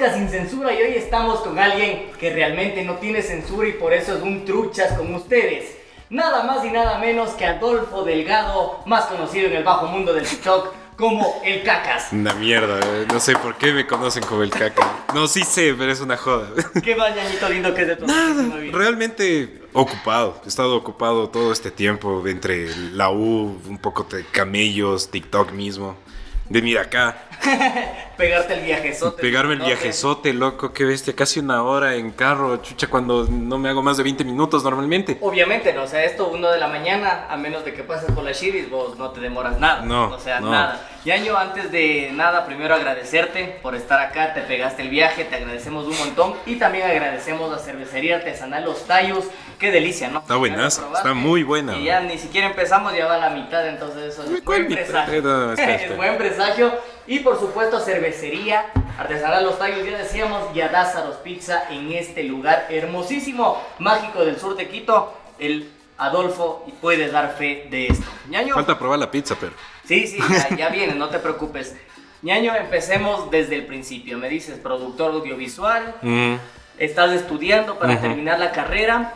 podcast sin censura. Y hoy estamos con alguien que realmente no tiene censura y por eso es un truchas con ustedes. Nada más y nada menos que Adolfo Delgado, más conocido en el bajo mundo del TikTok como el Cacas. Una mierda, eh, no sé por qué me conocen como el caca. No, sí sé, pero es una joda. ¿Qué mañanito lindo que es de tu Nada, realmente ocupado. He estado ocupado todo este tiempo entre la U, un poco de camellos, TikTok mismo. De mira acá, Pegarte el viajezote. pegarme el viajezote, loco, qué bestia, casi una hora en carro, chucha, cuando no me hago más de 20 minutos normalmente. Obviamente, no, o sea, esto uno de la mañana, a menos de que pases por la Shiris, vos no te demoras nada. No, O sea, no. nada. Yaño, antes de nada, primero agradecerte por estar acá, te pegaste el viaje, te agradecemos un montón y también agradecemos a Cervecería Artesanal Los Tallos. Qué delicia, ¿no? Está probaste. está muy buena, Y ya ni siquiera empezamos, ya va a la mitad, entonces eso es ¿cuál buen presagio. Es buen presagio. Y por supuesto, Cervecería Artesanal Los Tallos, ya decíamos, y a Dázaros Pizza en este lugar hermosísimo, mágico del sur de Quito. El Adolfo puede dar fe de esto. Ñaño. Falta probar la pizza, pero. Sí, sí, ya, ya viene, no te preocupes. Ñaño, empecemos desde el principio. Me dices productor audiovisual, Mm, estás estudiando para terminar la carrera,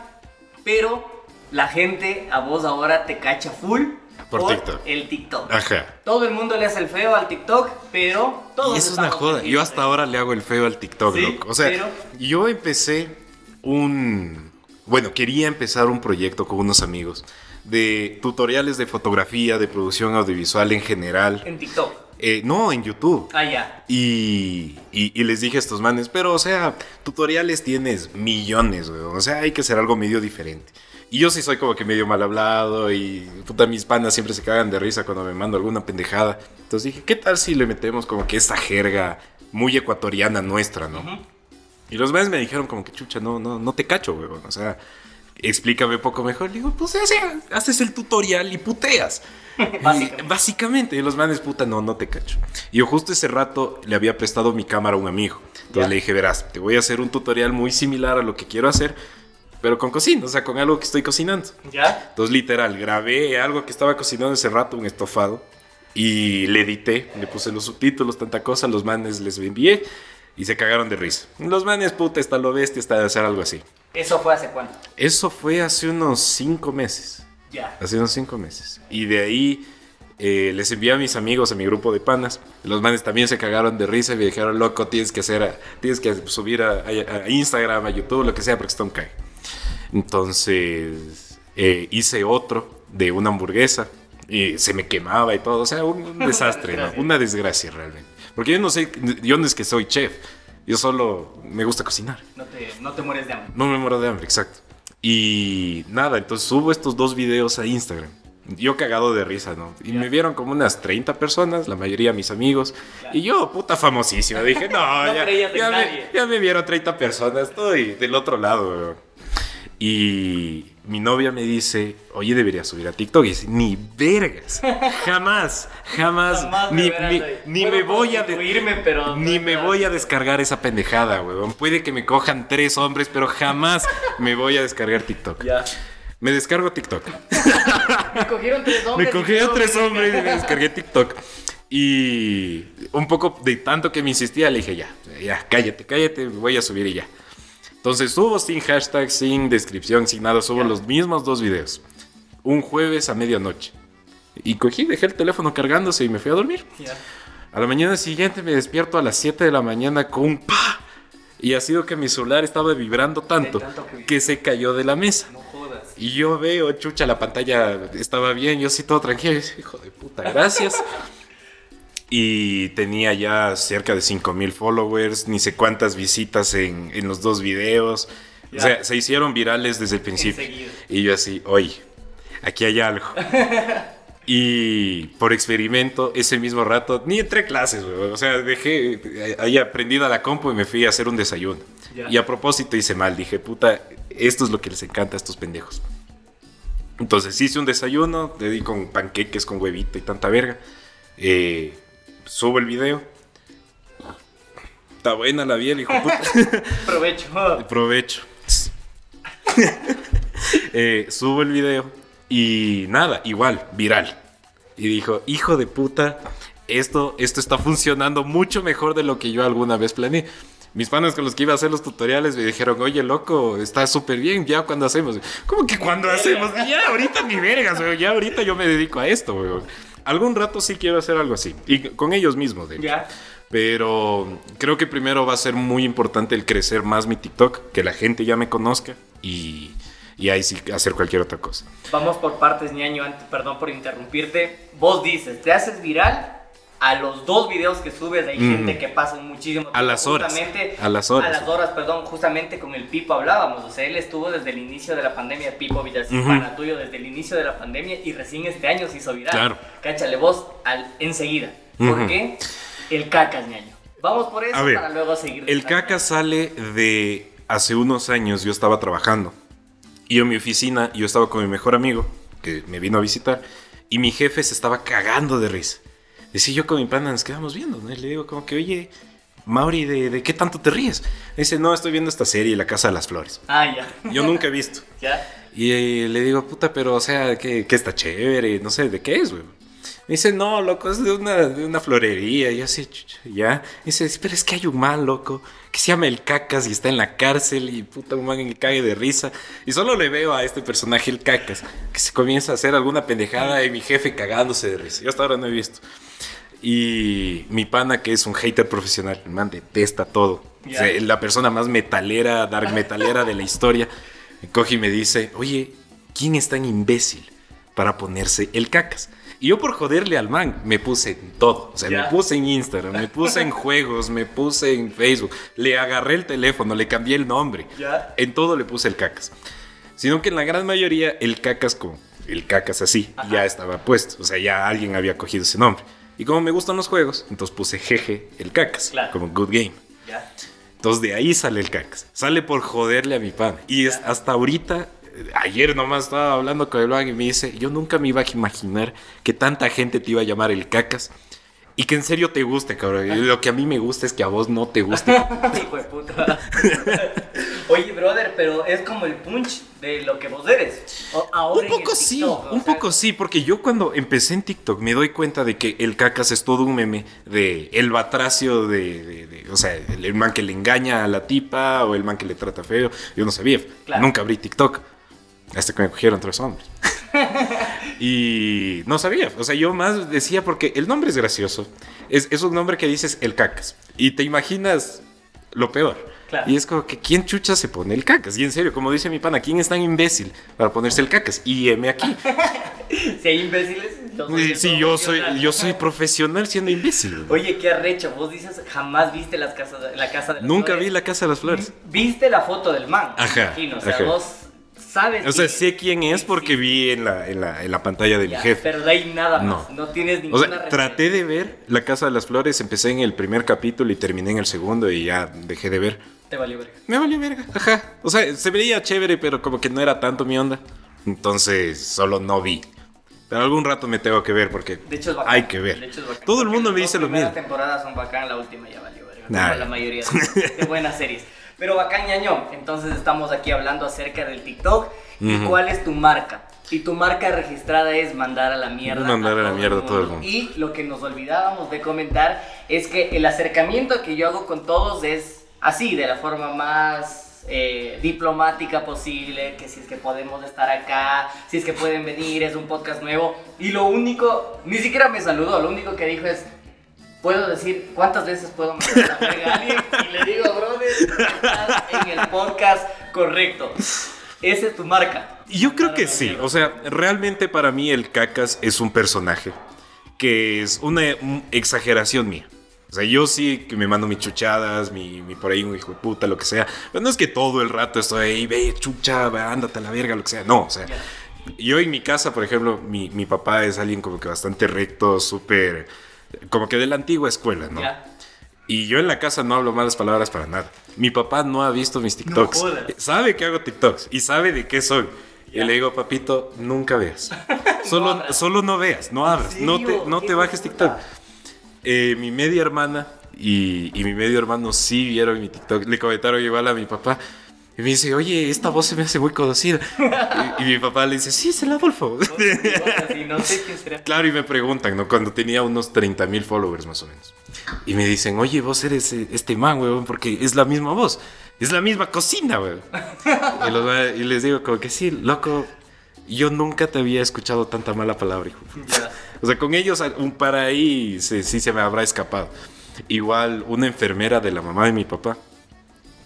pero la gente a vos ahora te cacha full Por TikTok. el TikTok. ajá. Todo el mundo le hace el feo al TikTok, pero todos Y eso es una joda. Yo hasta ahora le hago el feo al TikTok, Sí, loco. O sea, pero- yo empecé un. Bueno, quería empezar un proyecto con unos amigos de tutoriales de fotografía, de producción audiovisual en general. En TikTok. Eh, no, en YouTube. Ah, ya. Y, y- y les dije a estos manes, pero o sea, tutoriales tienes millones, weón. O sea, hay que hacer algo medio diferente. Y yo sí soy como que medio mal hablado y puta, mis panas siempre se cagan de risa cuando me mando alguna pendejada. Entonces dije, ¿qué tal si le metemos como que esta jerga muy ecuatoriana nuestra, no? Y los manes me dijeron como que, chucha, no, no, no te cacho, weón. O sea, explícame poco mejor. Le digo, pues o sea, haces el tutorial y puteas. Básicamente. Y básicamente, los manes, puta, no, no te cacho. Y yo justo ese rato le había prestado mi cámara a un amigo. Entonces le dije, verás, te voy a hacer un tutorial muy similar a lo que quiero hacer, pero con cocina, o sea, con algo que estoy cocinando. ¿Ya? Entonces, literal, grabé algo que estaba cocinando ese rato, un estofado, y le edité, le puse los subtítulos, tanta cosa, los manes les envié y se cagaron de risa. Los manes, puta, está lo bestia, está de hacer algo así. ¿Eso fue hace cuánto? Eso fue hace unos cinco meses. Ya. Hace unos cinco meses. Y de ahí eh, les envié a mis amigos, a mi grupo de panas. Los manes también se cagaron de risa y me dijeron, loco, tienes que hacer, tienes que subir a, a- a Instagram, a YouTube, lo que sea, porque está un cae. Entonces eh, hice otro de una hamburguesa y se me quemaba y todo. O sea, un, un desastre, ¿no? desgracia. Una desgracia realmente. Porque yo no sé, yo no es que soy chef. Yo solo me gusta cocinar. No te, no te mueres de hambre. No me muero de hambre, exacto. Y nada, entonces subo estos dos videos a Instagram. Yo cagado de risa, ¿no? Y me vieron como unas 30 personas, la mayoría mis amigos. Y yo, puta famosísimo, dije, no, No ya, me, nadie. ya me vieron 30 personas, estoy del otro lado, weón. Y mi novia me dice, oye, deberías subir a TikTok. Y dice, ni vergas, jamás, jamás, Jamás ni, ni- me voy a... de- constituirme, pero ni no me voy a descargar esa pendejada, weón. Puede que me cojan tres hombres, pero jamás me voy a descargar TikTok. Ya. Me descargo TikTok. Me cogieron tres hombres. Me yo- tres hombres y me descargué TikTok. Y un poco de tanto que me insistía, le dije, ya, ya, cállate, cállate, voy a subir y ya. Entonces subo sin hashtag, sin descripción, sin nada, subo Ya. los mismos dos videos. Un jueves a medianoche. Y cogí, dejé el teléfono cargándose y me fui a dormir. Ya. A la mañana siguiente me despierto a las 7 de la mañana con un pa. Y ha sido que mi celular estaba vibrando tanto, tanto que- que se cayó de la mesa. No jodas. Y yo veo, chucha, la pantalla estaba bien, yo sí todo tranquilo. Hijo de puta, gracias. y tenía ya cerca de 5000 followers, ni sé cuántas visitas en, en los dos videos. O sea, se hicieron virales desde el principio. Enseguida. Y yo así, oye, aquí hay algo. y por experimento, ese mismo rato, ni entré a clases, güey. O sea, dejé ahí aprendida la compu y me fui a hacer un desayuno. Y a propósito hice mal, dije, puta, esto es lo que les encanta a estos pendejos. Entonces hice un desayuno, le di con panqueques, con huevito y tanta verga. Eh, subo el video. Está buena la biel, hijo de puta. Provecho. Provecho. Eh, subo el video y nada, igual, viral. y dijo, hijo de puta, esto, esto está funcionando mucho mejor de lo que yo alguna vez planeé. Mis panas con los que iba a hacer los tutoriales me dijeron, oye, loco, está súper bien, ya cuando hacemos. ¿Cómo que cuando hacemos? Ya ahorita ni vergas, weón, ya ahorita yo me dedico a esto, weón. Algún rato sí quiero hacer algo así. Y con ellos mismos, de hecho. Ya. Pero creo que primero va a ser muy importante el crecer más mi TikTok, que la gente ya me conozca y, y ahí sí hacer cualquier otra cosa. Vamos por partes, ñaño, antes, perdón por interrumpirte. Vos dices, te haces viral a los dos videos que subes, hay Mm. gente que pasa muchísimo A las horas. justamente- A las horas. A las horas, perdón, justamente con el Pipo hablábamos, o sea, él estuvo desde el inicio de la pandemia, Pipo Villasín, Ujú. pana tuyo, desde el inicio de la pandemia y recién este año se hizo viral. Claro. Cáchale vos al, enseguida. ¿Por Ujú. qué? El cacas, ñaño. Vamos por eso ver, para luego seguir. El desarrollando. caca sale de hace unos años, yo estaba trabajando. Y en mi oficina, yo estaba con mi mejor amigo, que me vino a visitar, y mi jefe se estaba cagando de risa. Decía yo con mi pana, nos quedamos viendo, ¿no? Y le digo como que, oye, Mauri, ¿de, de qué tanto te ríes? Me dice, no, estoy viendo esta serie, La Casa de las Flores. Ah, ya. Yo nunca he visto. ya. Y eh, le digo, puta, pero, o sea, que, que está chévere, no sé, ¿de qué es, güey? Me dice, no, loco, es de una, de una florería. Y yo así, ya. Dice, pero es que hay un man, loco, que se llama el Cacas y está en la cárcel y puta, un man que cague de risa. Y solo le veo a este personaje, el Cacas, que se comienza a hacer alguna pendejada y mi jefe cagándose de risa. Yo hasta ahora no he visto. Y mi pana, que es un hater profesional, el man detesta todo. Ya. O sea, la persona más metalera, dark metalera de la historia, me coge y me dice, oye, ¿quién es tan imbécil para ponerse el cacas? Y yo por joderle al man me puse en todo. O sea, Ya. me puse en Instagram, me puse en juegos, me puse en Facebook, le agarré el teléfono, le cambié el nombre. Ya. En todo le puse el cacas. Sino que en la gran mayoría el cacas con el cacas así Ajá. ya estaba puesto. O sea, ya alguien había cogido ese nombre. Y como me gustan los juegos, entonces puse jeje el cacas, Claro. como good game. Ya. Entonces de ahí sale el cacas. Sale por joderle a mi pan. Y es, hasta ahorita, eh, ayer nomás estaba hablando con el man y me dice, yo nunca me iba a imaginar que tanta gente te iba a llamar el cacas. Y que en serio te guste, cabrón. Lo que a mí me gusta es que a vos no te guste. Hijo de puta. Oye, brother, pero es como el punch de lo que vos eres. Ahora Un poco sí, o un sea, poco sí, porque yo cuando empecé en TikTok me doy cuenta de que el cacas es todo un meme de el batracio de, de- de- o sea, el, el man que le engaña a la tipa o el man que le trata feo. Yo no sabía, Claro. nunca abrí TikTok hasta que me cogieron tres hombres. y no sabía, o sea, yo más decía porque el nombre es gracioso. Es, es un nombre que dices el cacas y te imaginas lo peor. Claro. Y es como que, ¿quién chucha se pone el cacas? Y en serio, como dice mi pana, ¿quién es tan imbécil para ponerse el cacas? Y M aquí. Si hay imbéciles, yo soy el Sí, yo soy, profesional. yo soy profesional siendo imbécil. Oye, qué arrecho. Vos dices, jamás viste las casas, la casa de las Nunca flores. vi la casa de las flores. Viste la foto del man. Ajá, imagino, O sea, ajá. vos sabes. O sea, sé quién es porque Sí, vi en la, en la, en la pantalla de mi ya, jefe. Pero de ahí nada más. No. No, tienes O ninguna sea, traté de ver La Casa de las Flores, empecé en el primer capítulo y terminé en el segundo y ya dejé de ver. Te valió verga. Me valió verga, ajá. O sea, se veía chévere, pero como que no era tanto mi onda. Entonces, solo no vi. Pero algún rato me tengo que ver porque De hecho es bacán. hay que ver. De hecho es bacán. Todo el mundo las me dice lo mismo. temporadas son bacán, la última ya valió verga. Nah. Como la mayoría de, de buenas series. Pero bacán, ñaño. Entonces estamos aquí hablando acerca del TikTok. ¿Y Ujú. cuál es tu marca? Y tu marca registrada es mandar a la mierda. Mandar a la mierda a todo el mundo. Y lo que nos olvidábamos de comentar es que el acercamiento que yo hago con todos es así, de la forma más eh, diplomática posible, que si es que podemos estar acá, si es que pueden venir, es un podcast nuevo. Y lo único, ni siquiera me saludó, lo único que dijo es, puedo decir cuántas veces puedo mandar la verga a alguien y le digo, brother, estás en el podcast correcto. Esa es tu marca. Yo creo que sí. mierda. O sea, realmente para mí el cacas es un personaje que es una un- exageración mía. O sea, yo sí que me mando mis chuchadas, mi, mi por ahí un hijo de puta, lo que sea. Pero no es que todo el rato estoy ahí, ve, chucha, ve, ándate a la verga, lo que sea. No, o sea, yo en mi casa, por ejemplo, mi, mi papá es alguien como que bastante recto, súper, como que de la antigua escuela, ¿no? Ya. Y yo en la casa no hablo malas palabras para nada. Mi papá no ha visto mis TikToks. jodas. sabe que hago TikToks y sabe de qué soy. Y le digo, papito, nunca veas. Solo, abras. solo no veas, no abras, no te, no ¿Qué te bajes? TikTok. Eh, mi media hermana y, y mi medio hermano sí vieron mi TikTok. Le comentaron igual a mi papá. Y me dice, oye, esta voz se me hace muy conocida. y, y mi papá le dice, sí, es el Adolfo. Sí, no sé será. Claro, y me preguntan, ¿no? Cuando tenía unos 30 mil followers más o menos. Y me dicen, oye, vos eres eh, este man, weón, porque es la misma voz. Es la misma cocina, weón. y, los y les digo como que sí, loco, yo nunca te había escuchado tanta mala palabra, hijo. O sea, con ellos un par ahí sí se me habrá escapado. Igual una enfermera de la mamá de mi papá,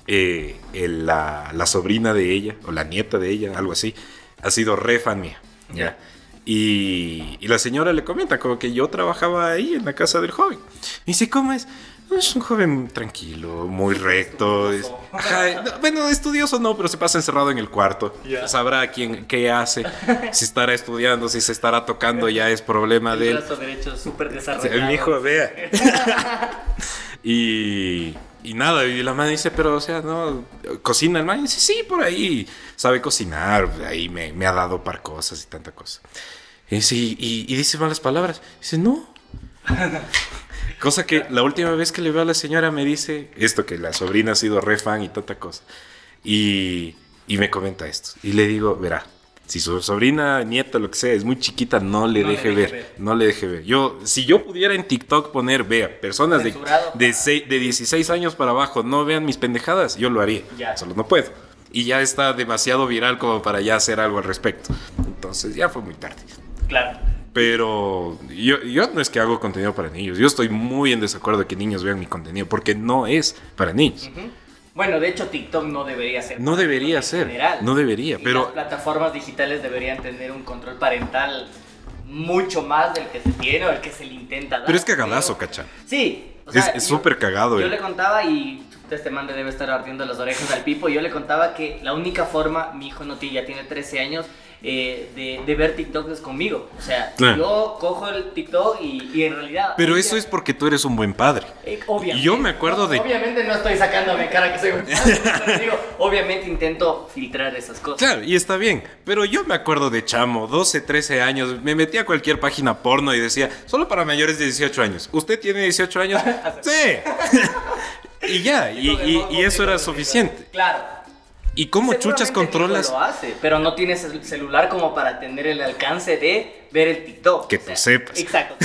eh, el- la, la sobrina de ella, o la nieta de ella, algo así, ha sido re fan mía. Ya. Y, y la señora le comenta como que yo trabajaba ahí en la casa del joven. Y dice, ¿cómo es? Es un joven tranquilo, muy recto. es- Ajá, no, bueno, estudioso no, pero se pasa encerrado en el cuarto. Ya. Sabrá quién, qué hace, si estará estudiando, si se estará tocando, ya es problema de El él. brazo derecho súper desarrollado. mi hijo, vea. y, y nada, y la madre dice, pero, o sea, no, cocina el man. Y dice, sí, por ahí sabe cocinar, ahí me, me ha dado par cosas y tanta cosa. Y dice, y, y- y dice malas palabras. dice, no. Cosa que la última vez que le veo a la señora me dice esto, que la sobrina ha sido re fan y tanta cosa. Y, y me comenta esto. Y le digo, verá, si su sobrina, nieta, lo que sea, es muy chiquita, no le, No le deje, deje ver, ver. No le deje ver. Yo, si yo pudiera en TikTok poner, vea, personas de, de, sei- de 16 años para abajo, no vean mis pendejadas, yo lo haría. Ya. Solo no puedo. Y ya está demasiado viral como para ya hacer algo al respecto. Entonces ya fue muy tarde. Claro. Pero yo, yo no es que hago contenido para niños. Yo estoy muy en desacuerdo de que niños vean mi contenido porque no es para niños. Ujú. Bueno, de hecho TikTok no debería ser. No debería en ser, general. no debería, Y pero- Las plataformas digitales deberían tener un control parental mucho más del que se tiene o el que se le intenta dar. Pero es cagadazo, Pero- cacha. Sí. o Es- sea, es súper cagado, Yo eh. le contaba y este man le debe estar ardiendo las orejas al pipo. Yo le contaba que la única forma, mi hijo no tiene, ya tiene 13 años, eh, de, de ver TikTok es conmigo. O sea, Claro. yo cojo el TikTok y, y en realidad. Pero eso es porque tú eres un buen padre. eh, obviamente. Yo me acuerdo No, de- Obviamente no estoy sacándome cara que soy un pero digo, obviamente intento filtrar esas cosas. Claro, y está bien. Pero yo me acuerdo de chamo, 12, 13 años. Me metí a cualquier página porno y decía, solo para mayores de 18 años. ¿Usted tiene 18 años? sí. y ya, y, y- y eso era suficiente. Claro. ¿Y cómo chuchas controlas? Lo hace, pero no tienes el celular como para tener el alcance de ver el TikTok. Que tú sepas. Exacto.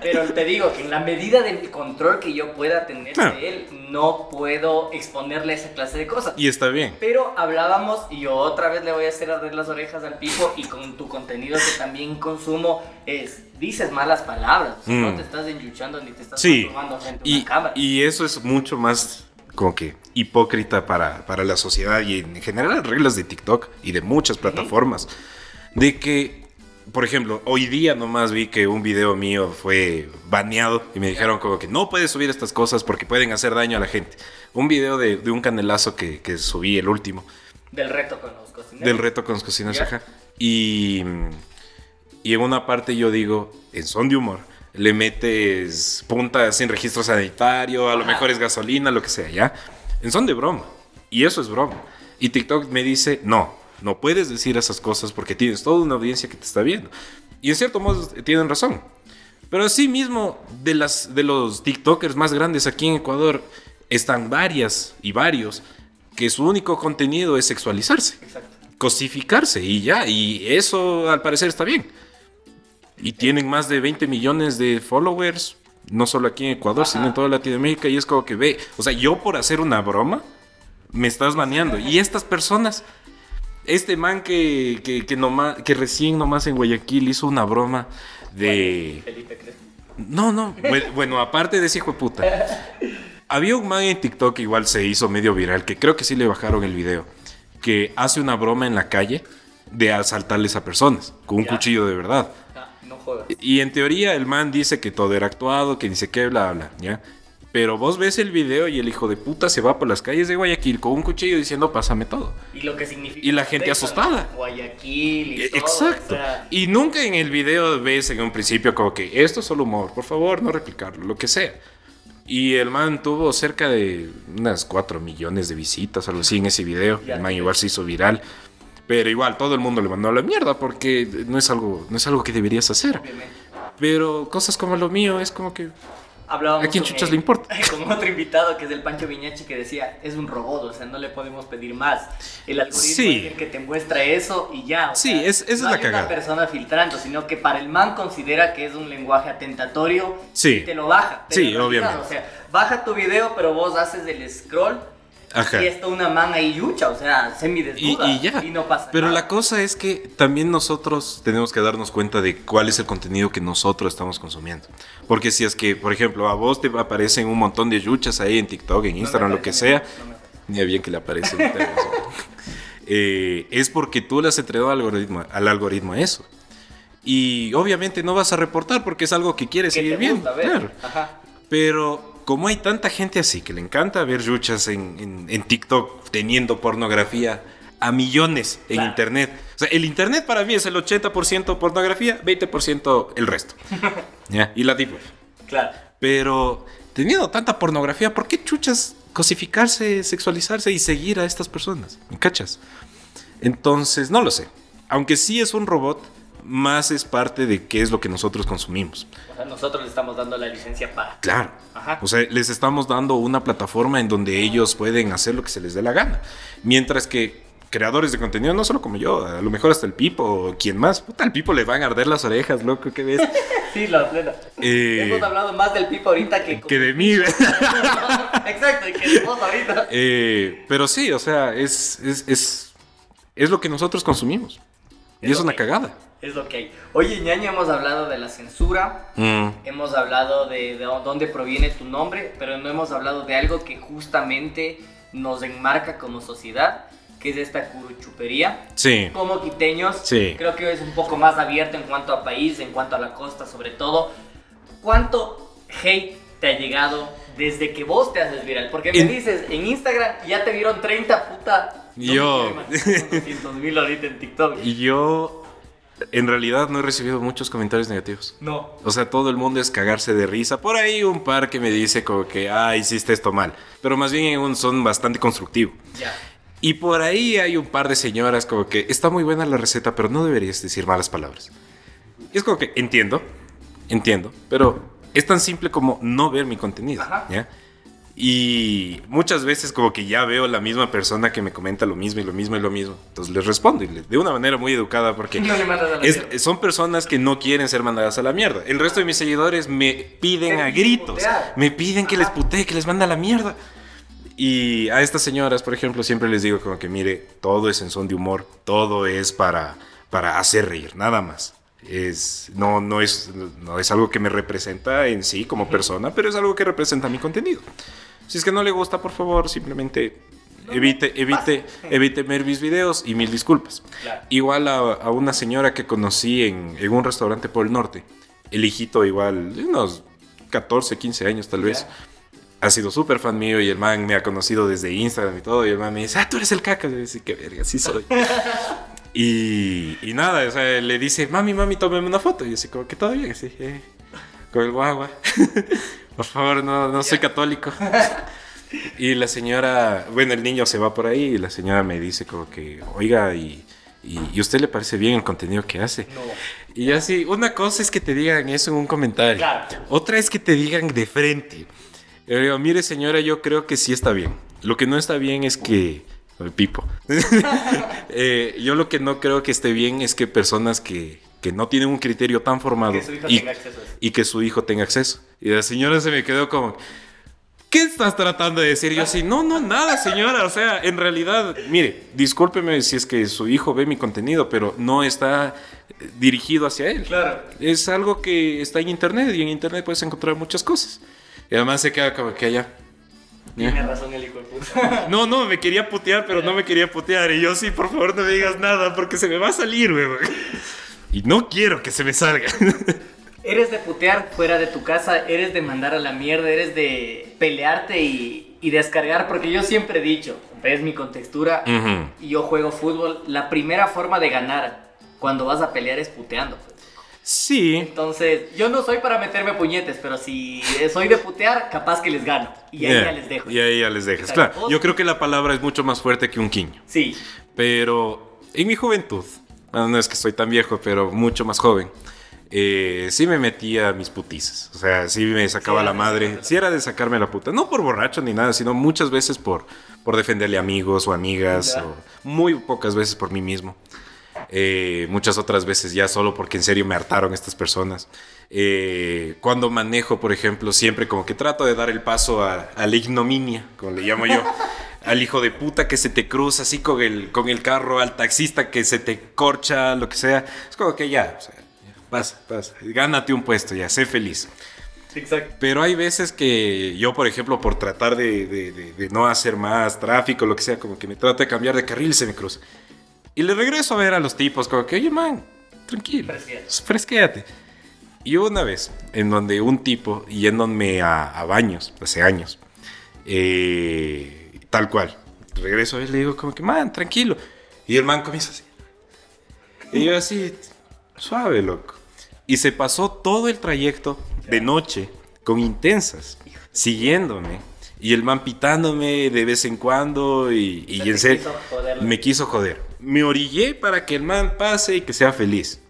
pero te digo que en la medida del control que yo pueda tener Claro. de él, no puedo exponerle a esa clase de cosas. Y está bien. Pero hablábamos y yo otra vez le voy a hacer arder las orejas al pipo y con tu contenido que también consumo es dices malas palabras, no Mm. te estás enchuchando ni te estás Sí. frente a Y, una cámara. y eso es mucho más como que hipócrita para, para la sociedad y en general las reglas de TikTok y de muchas plataformas. De que, por ejemplo, hoy día nomás vi que un video mío fue baneado y me dijeron como que no puedes subir estas cosas porque pueden hacer daño a la gente. Un video de, de un canelazo que, que subí, el último, Del reto con los cocineros. del reto con los cocinas, Ya. ajá. Y, y en una parte yo digo, en son de humor, le metes punta sin registro sanitario, a lo mejor es gasolina, lo que sea, ¿ya? En son de broma. Y eso es broma. Y TikTok me dice, no, no puedes decir esas cosas porque tienes toda una audiencia que te está viendo. Y en cierto modo tienen razón. Pero así mismo, de, las, de los TikTokers más grandes aquí en Ecuador, están varias y varios que su único contenido es sexualizarse Exacto. cosificarse y ya, y eso al parecer está bien. Y tienen más de 20 millones de followers, no solo aquí en Ecuador, Ajá. sino en toda Latinoamérica, y es como que ve, o sea, yo por hacer una broma, me estás baneando. Y estas personas, este man que, que, que, nomás- que recién nomás en Guayaquil hizo una broma de... Felipe Crespo. No, no. Bue- Bueno, aparte de ese hijo de puta. Había un man en TikTok que igual se hizo medio viral, que creo que sí le bajaron el video, que hace una broma en la calle de asaltarles a personas con un Ya. cuchillo de verdad. Jodas. Y en teoría el man dice que todo era actuado, que dice que bla, bla, ¿ya? Pero vos ves el video y el hijo de puta se va por las calles de Guayaquil con un cuchillo diciendo pásame todo. Y lo que significa. Y la gente asustada. ¿no? Guayaquil y E- todo. Exacto. o sea, Y nunca en el video ves en un principio como que esto es solo humor, por favor, no replicarlo, lo que sea. Y el man tuvo cerca de unas 4 millones de visitas, algo así en ese video. Ya el man igual se hizo viral. Pero igual todo el mundo le mandó a la mierda porque no es algo, no es algo que deberías hacer. Pero cosas como lo mío es como que hablábamos ¿A quién chuchas le importa? Con otro invitado que es el Pancho Viñachi que decía, es un robot, o sea, no le podemos pedir más. El algoritmo Sí. es el que te muestra eso y ya. o Sí, sea, es- esa es no la hay cagada. una persona filtrando, sino que para el man considera que es un lenguaje atentatorio Sí. y te lo baja. pero Sí, realidad, obviamente. O sea, baja tu video, pero vos haces el scroll Ajá. y está una man ahí yucha, o sea, Y, semidesnuda. y ya. Y no pasa Pero nada. la cosa es que también nosotros tenemos que darnos cuenta de cuál es el contenido que nosotros estamos consumiendo. Porque si es que, por ejemplo, a vos te aparecen un montón de yuchas ahí en TikTok, en No Instagram, lo que sea, no ni a bien que le aparece. un tema, o sea. Eh, es porque tú le has entregado al algoritmo, al algoritmo eso. Y obviamente no vas a reportar porque es algo que quieres Que seguir viendo. claro. Ajá. Pero como hay tanta gente así que le encanta ver yuchas en, en- en TikTok teniendo pornografía a millones en Claro. internet. O sea, el internet para mí es el 80% pornografía, 20% el resto. ¿Ya? Y la deep web. Claro. Pero teniendo tanta pornografía, ¿por qué chuchas cosificarse, sexualizarse y seguir a estas personas? ¿Me cachas? Entonces, no lo sé. Aunque sí es un robot, más es parte de qué es lo que nosotros consumimos. O sea, nosotros le estamos dando la licencia para. Claro. Ajá. O sea, les estamos dando una plataforma en donde ellos pueden hacer lo que se les dé la gana. Mientras que creadores de contenido, no solo como yo, a lo mejor hasta el Pipo o quien más, puta, al Pipo le van a arder las orejas, loco, ¿qué ves? Sí, la plena. Eh, Hemos hablado más del pipo ahorita que... que de mí. Exacto, y que de vos ahorita. Eh, pero sí, o sea, es, es, es, es lo que nosotros consumimos. Y Es una cagada. Es lo que hay. Oye, ñaño, hemos hablado de la censura, Mm, hemos hablado de, de dónde proviene tu nombre, pero no hemos hablado de algo que justamente nos enmarca como sociedad, que es esta curuchupería. sí. Como quiteños, Sí. creo que es un poco más abierto en cuanto a país, en cuanto a la costa sobre todo. ¿Cuánto hate te ha llegado desde que vos te haces viral? Porque me En- dices, en Instagram ya te vieron 30 puta... Yo. 200 mil ahorita en TikTok. Y yo, en realidad, no he recibido muchos comentarios negativos. No. O sea, todo el mundo es cagarse de risa. Por ahí un par que me dice como que, ah, hiciste esto mal. Pero más bien un son bastante constructivo. Ya. Y por ahí hay un par de señoras como que, está muy buena la receta, pero no deberías decir malas palabras. Y es como que, entiendo, entiendo, pero es tan simple como no ver mi contenido. Ajá. ¿ya? Y muchas veces como que ya veo la misma persona que me comenta lo mismo y lo mismo y lo mismo. Entonces les respondo y de una manera muy educada porque... No Es- son personas que no quieren ser mandadas a la mierda. El resto de mis seguidores me piden a gritos. putear. Me piden que les putee, que les manda a la mierda. Y a estas señoras, por ejemplo, siempre les digo como que mire, todo es en son de humor, todo es para, para hacer reír, nada más. Es, no, no, es, no es algo que me representa en sí como persona, pero es algo que representa mi contenido. Si es que no le gusta, por favor, simplemente evite, evite, evite ver mis videos y mil disculpas. Claro. Igual a, a una señora que conocí en, en un restaurante por el norte. El hijito igual, de unos 14, 15 años tal vez. Ha sido súper fan mío y el man me ha conocido desde Instagram y todo. Y el man me dice, ah, tú eres el caca. Y yo dice, qué verga, sí soy. y, y nada, o sea, le dice, mami, mami, tómame una foto. Y yo así como que todo bien, así, eh, con el guagua. por favor, no, no soy católico. Y la señora, bueno, el niño se va por ahí y la señora me dice como que, oiga, y, y, ¿y usted le parece bien el contenido que hace? No. Y así, una cosa es que te digan eso en un comentario. Claro. Otra es que te digan de frente. Yo digo, mire señora, yo creo que sí está bien. Lo que no está bien es que... el Pipo. Eh, yo lo que no creo que esté bien es que personas que, que no tienen un criterio tan formado Que y, y que su hijo tenga acceso. Y la señora se me quedó como, ¿qué estás tratando de decir? Yo así, no, no, nada, señora. O sea, en realidad, mire, discúlpeme si es que su hijo ve mi contenido, pero no está eh, dirigido hacia él. Claro. Es algo que está en internet y en internet puedes encontrar muchas cosas. Y además se queda como que allá. Tiene razón el hijo de puta. No, no, me quería putear, pero no me quería putear. Y yo sí, por favor, no me digas nada porque se me va a salir, weón. Y no quiero que se me salga. Eres de putear fuera de tu casa, eres de mandar a la mierda, eres de pelearte y, y descargar, porque yo siempre he dicho, ves mi contextura y yo juego fútbol, la primera forma de ganar cuando vas a pelear es puteando. pues. Sí. Entonces, yo no soy para meterme puñetes, pero si soy de putear, capaz que les gano. Y ahí Yeah. ya les dejo. Y ahí ya les dejas. Exacto. Claro, yo creo que la palabra es mucho más fuerte que un quiño. Sí, Pero en mi juventud, no es que soy tan viejo, pero mucho más joven, eh, sí me metía mis putizas. O sea, sí me sacaba Sí, la madre. Sí era de sacarme la puta. No por borracho ni nada, sino muchas veces por, por defenderle amigos o amigas. O muy pocas veces por mí mismo. Eh, muchas otras veces ya solo porque en serio me hartaron estas personas. Eh, cuando manejo, por ejemplo, siempre como que trato de dar el paso a, a la ignominia, como le llamo yo. al hijo de puta que se te cruza así con el, con el carro, al taxista que se te corcha, lo que sea. Es como que ya, o sea, pasa, pasa. Gánate un puesto ya, sé feliz. Exacto. Pero hay veces que yo, por ejemplo, por tratar de, de- de- de no hacer más tráfico, lo que sea, como que me trato de cambiar de carril y se me cruza. Y le regreso a ver a los tipos, como que, oye, man, tranquilo, Fresquéate. fresquéate. Y hubo una vez en donde un tipo, yéndome a, a baños, hace años, eh, tal cual, regreso a él y le digo, como que, man, tranquilo. Y el man comienza así. Y yo así, suave, loco. Y se pasó todo el trayecto de noche con intensas, siguiéndome. Y el man pitándome de vez en cuando y, y en serio, me quiso joder. Me orillé para que el man pase y que sea feliz.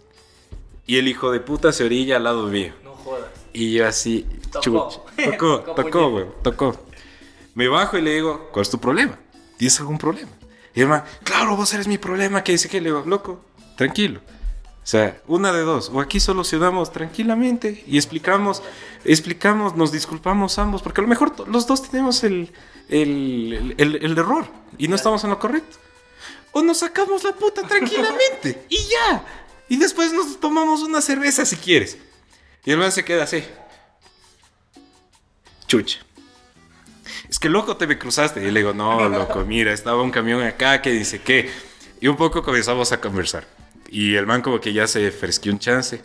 Y el hijo de puta se orilla al lado mío. No jodas. Y yo así, Tocó. tocó, Tocó güey, tocó. Me bajo y le digo, ¿cuál es tu problema? ¿Tienes algún problema? Y el man, claro, vos eres mi problema. que dice que Le digo, loco, tranquilo. O sea, una de dos. O aquí solucionamos tranquilamente y explicamos, explicamos, nos disculpamos ambos, porque a lo mejor los dos tenemos el, el, el- el error y no estamos en lo correcto. O nos sacamos la puta tranquilamente y ya. Y después nos tomamos una cerveza si quieres. Y el man se queda así. Chucha. Es que loco te me cruzaste. Y le digo, no, loco, mira, estaba un camión acá que dice que. Y un poco comenzamos a conversar. Y el man como que ya se fresqueó un chance.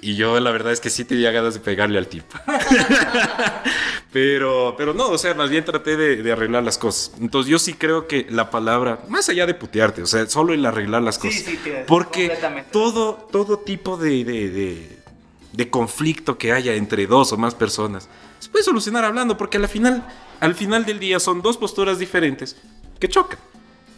Y yo la verdad es que sí tenía ganas de pegarle al tipo. pero, pero no, o sea, más bien traté de, de arreglar las cosas. Entonces yo sí creo que la palabra, más allá de putearte, o sea, solo el arreglar las Sí, cosas. sí, tienes- porque completamente. todo, todo tipo de, de, de- de conflicto que haya entre dos o más personas se puede solucionar hablando, porque al final, al final del día son dos posturas diferentes que chocan.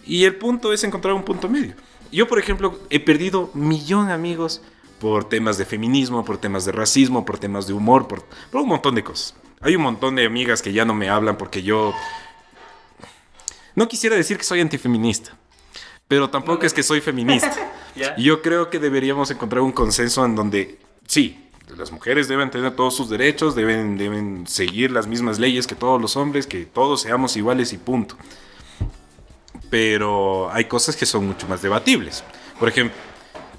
Y el punto es encontrar un punto medio. Yo, por ejemplo, he perdido millón de amigos por temas de feminismo, por temas de racismo, por temas de humor, por, por un montón de cosas. Hay un montón de amigas que ya no me hablan porque yo... No quisiera decir que soy antifeminista, pero tampoco es que soy feminista. ¿Ya? Yo creo que deberíamos encontrar un consenso en donde, sí, las mujeres deben tener todos sus derechos, deben, deben seguir las mismas leyes que todos los hombres, que todos seamos iguales y punto. Pero hay cosas que son mucho más debatibles. Por ejemplo,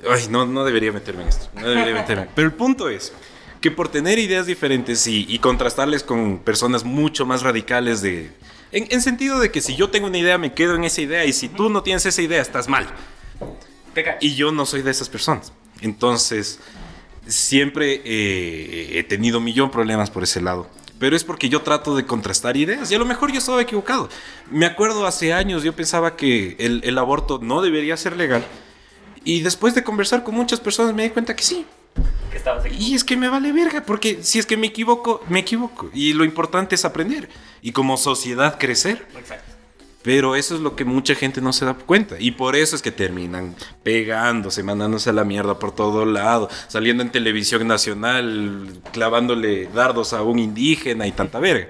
ay, no, no debería meterme en esto. No debería meterme. Pero el punto es que por tener ideas diferentes y, y contrastarles con personas mucho más radicales de... En, en sentido de que si yo tengo una idea, me quedo en esa idea y si tú no tienes esa idea, estás mal. Y yo no soy de esas personas. Entonces, siempre eh, he tenido millón problemas por ese lado. Pero es porque yo trato de contrastar ideas y a lo mejor yo estaba equivocado. Me acuerdo hace años yo pensaba que el, el aborto no debería ser legal. Y después de conversar con muchas personas me di cuenta que sí. Estabas. Y es que me vale verga, porque si es que me equivoco, me equivoco. Y lo importante es aprender. Y como sociedad crecer. Exacto. Pero eso es lo que mucha gente no se da cuenta. Y por eso es que terminan pegándose, mandándose a la mierda por todo lado, saliendo en televisión nacional, clavándole dardos a un indígena y tanta verga.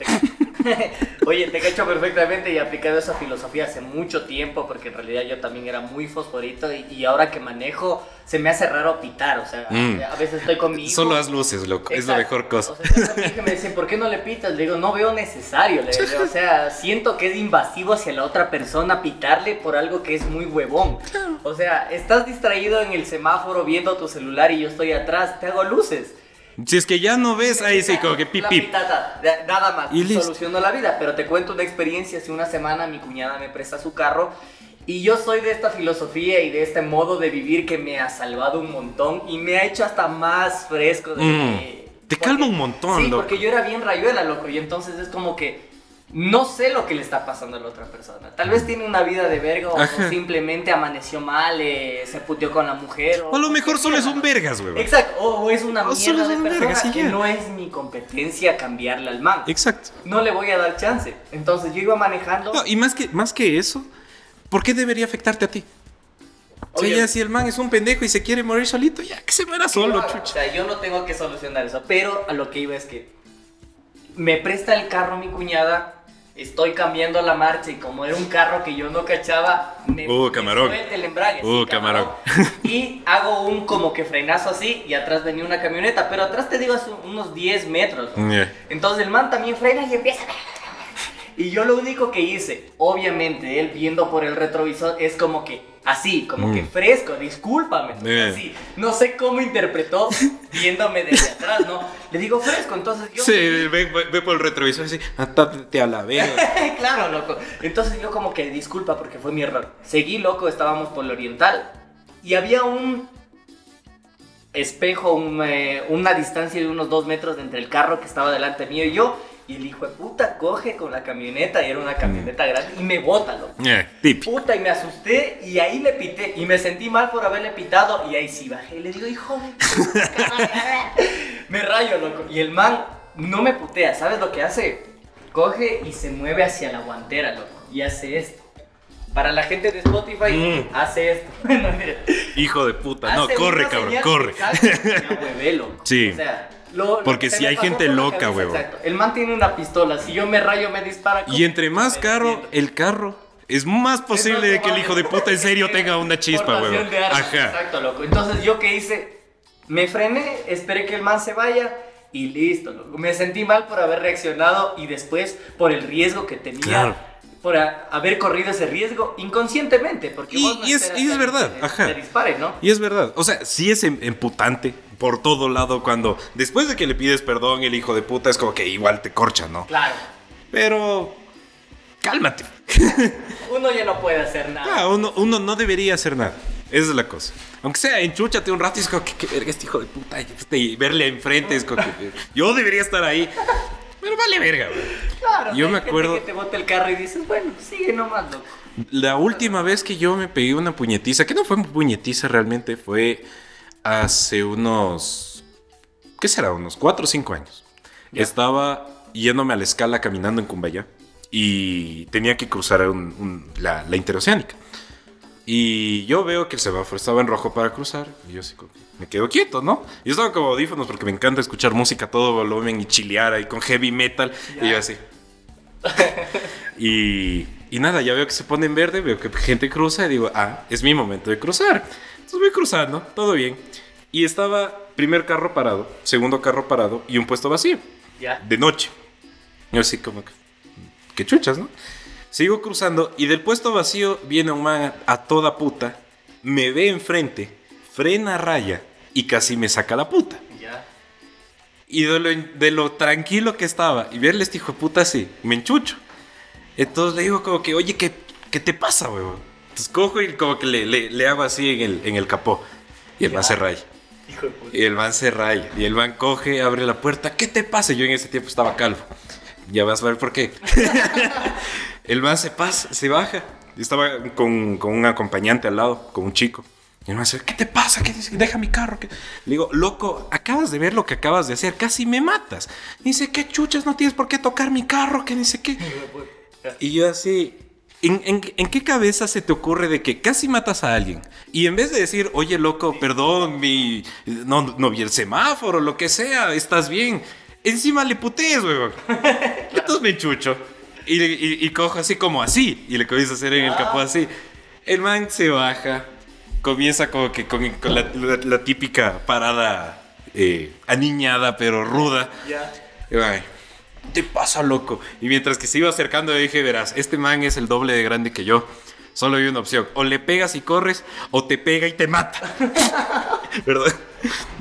Oye, te cacho perfectamente y he aplicado esa filosofía hace mucho tiempo porque en realidad yo también era muy fosforito y, y ahora que manejo se me hace raro pitar, o sea, Mm. a veces estoy con mi hijo. Solo haz luces, loco. Es la mejor cosa. O sea, que me dicen, ¿por qué no le pitas? Le digo, no veo necesario. Le digo, o sea, siento que es invasivo hacia la otra persona pitarle por algo que es muy huevón. O sea, estás distraído en el semáforo viendo tu celular y yo estoy atrás, te hago luces. Si es que ya no ves, ahí sí, como que pip, nada más. Y. Solucionó la vida. Pero te cuento una experiencia. Hace una semana mi cuñada me presta su carro. Y yo soy de esta filosofía y de este modo de vivir que me ha salvado un montón y me ha hecho hasta más fresco. De Mm, que- te calma un montón, Sí, loco. porque yo era bien rayuela, loco. Y entonces es como que no sé lo que le está pasando a la otra persona. Tal vez tiene una vida de verga o, o simplemente amaneció mal, eh, se puteó con la mujer. O a lo o mejor solo es un vergas, weón. Exacto, o o es una O solo mierda es de un persona verga, sí, que ya. no es mi competencia cambiarle al man. Exacto. No le voy a dar chance. Entonces yo iba manejando. No, y más que, más que eso, ¿por qué debería afectarte a ti? O sea, Oye, ya si el man es un pendejo y se quiere morir solito, ya que se muera solo, O chucha. sea, yo no tengo que solucionar eso, pero a lo que iba es que me presta el carro mi cuñada, estoy cambiando la marcha y como era un carro que yo no cachaba, me, Uh, camarón. el embrague. Uh, sí, camarón. Y hago un como que frenazo así y atrás venía una camioneta, pero atrás te digo hace unos 10 metros. Entonces el man también frena y empieza. Y yo lo único que hice, obviamente, él viendo por el retrovisor, es como que así, como Mm. que fresco, discúlpame. Eh. Así. No sé cómo interpretó viéndome desde atrás, ¿no? Le digo fresco, entonces yo. Sí, ve, ve- ve por el retrovisor y dice, atátate a la verga. claro, loco. Entonces yo como que disculpa porque fue mi error. Seguí, loco, estábamos por el oriental y había un espejo, un, eh, una distancia de unos dos metros entre el carro que estaba delante mío y yo. Y el hijo de puta coge con la camioneta, y era una camioneta grande, y me bota, loco. Yeah. Puta, y me asusté, y ahí le pité, y me sentí mal por haberle pitado, y ahí sí bajé, y le digo, hijo de puta". Me rayo, loco. Y el man no me putea, ¿sabes lo que hace? Coge y se mueve hacia la guantera, loco, y hace esto. Para la gente de Spotify, Mm. hace esto. No. Hijo de puta. No, corre, cabrón, corre. me. Sí. O sea, lo- Porque que si hay gente loca, cabeza, huevo. Exacto. El man tiene una pistola. Si yo me rayo, me dispara. Y entre más caro el carro, es más posible de que el hijo de puta en serio tenga una chispa, armas, Ajá. Exacto, loco. Entonces, ¿yo qué hice? Me frené, esperé que el man se vaya y listo, loco. Me sentí mal por haber reaccionado y después por el riesgo que tenía. Claro. Por a- haber corrido ese riesgo inconscientemente. Porque Y- vos no y es- y es que verdad, te- ajá. Te dispare, ¿no? Y es verdad, o sea, sí es em- emputante por todo lado cuando después de que le pides perdón el hijo de puta es como que igual te corcha, ¿no? Claro. Pero cálmate. Uno ya no puede hacer nada. Ah, uno, uno no debería hacer nada. Esa es la cosa. Aunque sea, enchúchate un rato y es como que, que verga este hijo de puta. Y verle enfrente es como que yo debería estar ahí. Pero vale verga, güey. Claro, Yo me acuerdo- que te bota el carro y dices, bueno, sigue nomás, loco. La última vez que yo me pegué una puñetiza, que no fue puñetiza realmente, fue hace unos. ¿Qué será? Unos 4 o 5 años. Estaba yéndome a la escala caminando en Cumbaya y tenía que cruzar un- un- la, la interoceánica. Y yo veo que el semáforo estaba en rojo para cruzar. Y yo así como, me quedo quieto, ¿no? Yo estaba como audífonos porque me encanta escuchar música a todo volumen y chilear ahí con heavy metal. Y yo así. y, y nada, ya veo que se pone en verde, veo que gente cruza y digo, ah, es mi momento de cruzar. Entonces voy cruzando, todo bien. Y estaba primer carro parado, segundo carro parado y un puesto vacío, Ya. de noche. Yo así como que, qué chuchas, ¿no? Sigo cruzando y del puesto vacío viene un man a toda puta, me ve enfrente, frena raya y casi me saca la puta. Ya. Y de lo, de lo tranquilo que estaba y verle este hijo de puta así, me enchucho. Entonces le digo como que, oye, ¿qué, qué te pasa, huevón? Entonces cojo y como que le, le- le hago así en el, en el capó. Y el man se raya. Hijo de puta. Y el man se raya. Y el man coge, abre la puerta. ¿Qué te pasa? Yo en ese tiempo estaba calvo. Ya vas a ver por qué. el man se pasa, se baja. Yo estaba con, con un acompañante al lado, con un chico. Y el man se ¿qué te pasa? ¿Qué dice? Deja mi carro. ¿Qué-?" Le digo, loco, acabas de ver lo que acabas de hacer. Casi me matas. Dice, ¿qué chuchas? No tienes por qué tocar mi carro. Que dice, ¿qué? Y yo así, ¿en, en, en qué cabeza se te ocurre de que casi matas a alguien? Y en vez de decir, oye, loco, perdón, mi, no, no vi el semáforo, lo que sea, estás bien. Encima le putees, weón. Entonces me chucho. Y, y- y cojo así como así. Y le comienzo a hacer en el capó así. El man se baja. Comienza como que con, con la, la- la típica parada eh, aniñada pero ruda. Ya. Y va, ¿Qué te pasa, loco? Y mientras que se iba acercando, dije, verás, este man es el doble de grande que yo. Solo hay una opción. O le pegas y corres, o te pega y te mata. ¿Verdad?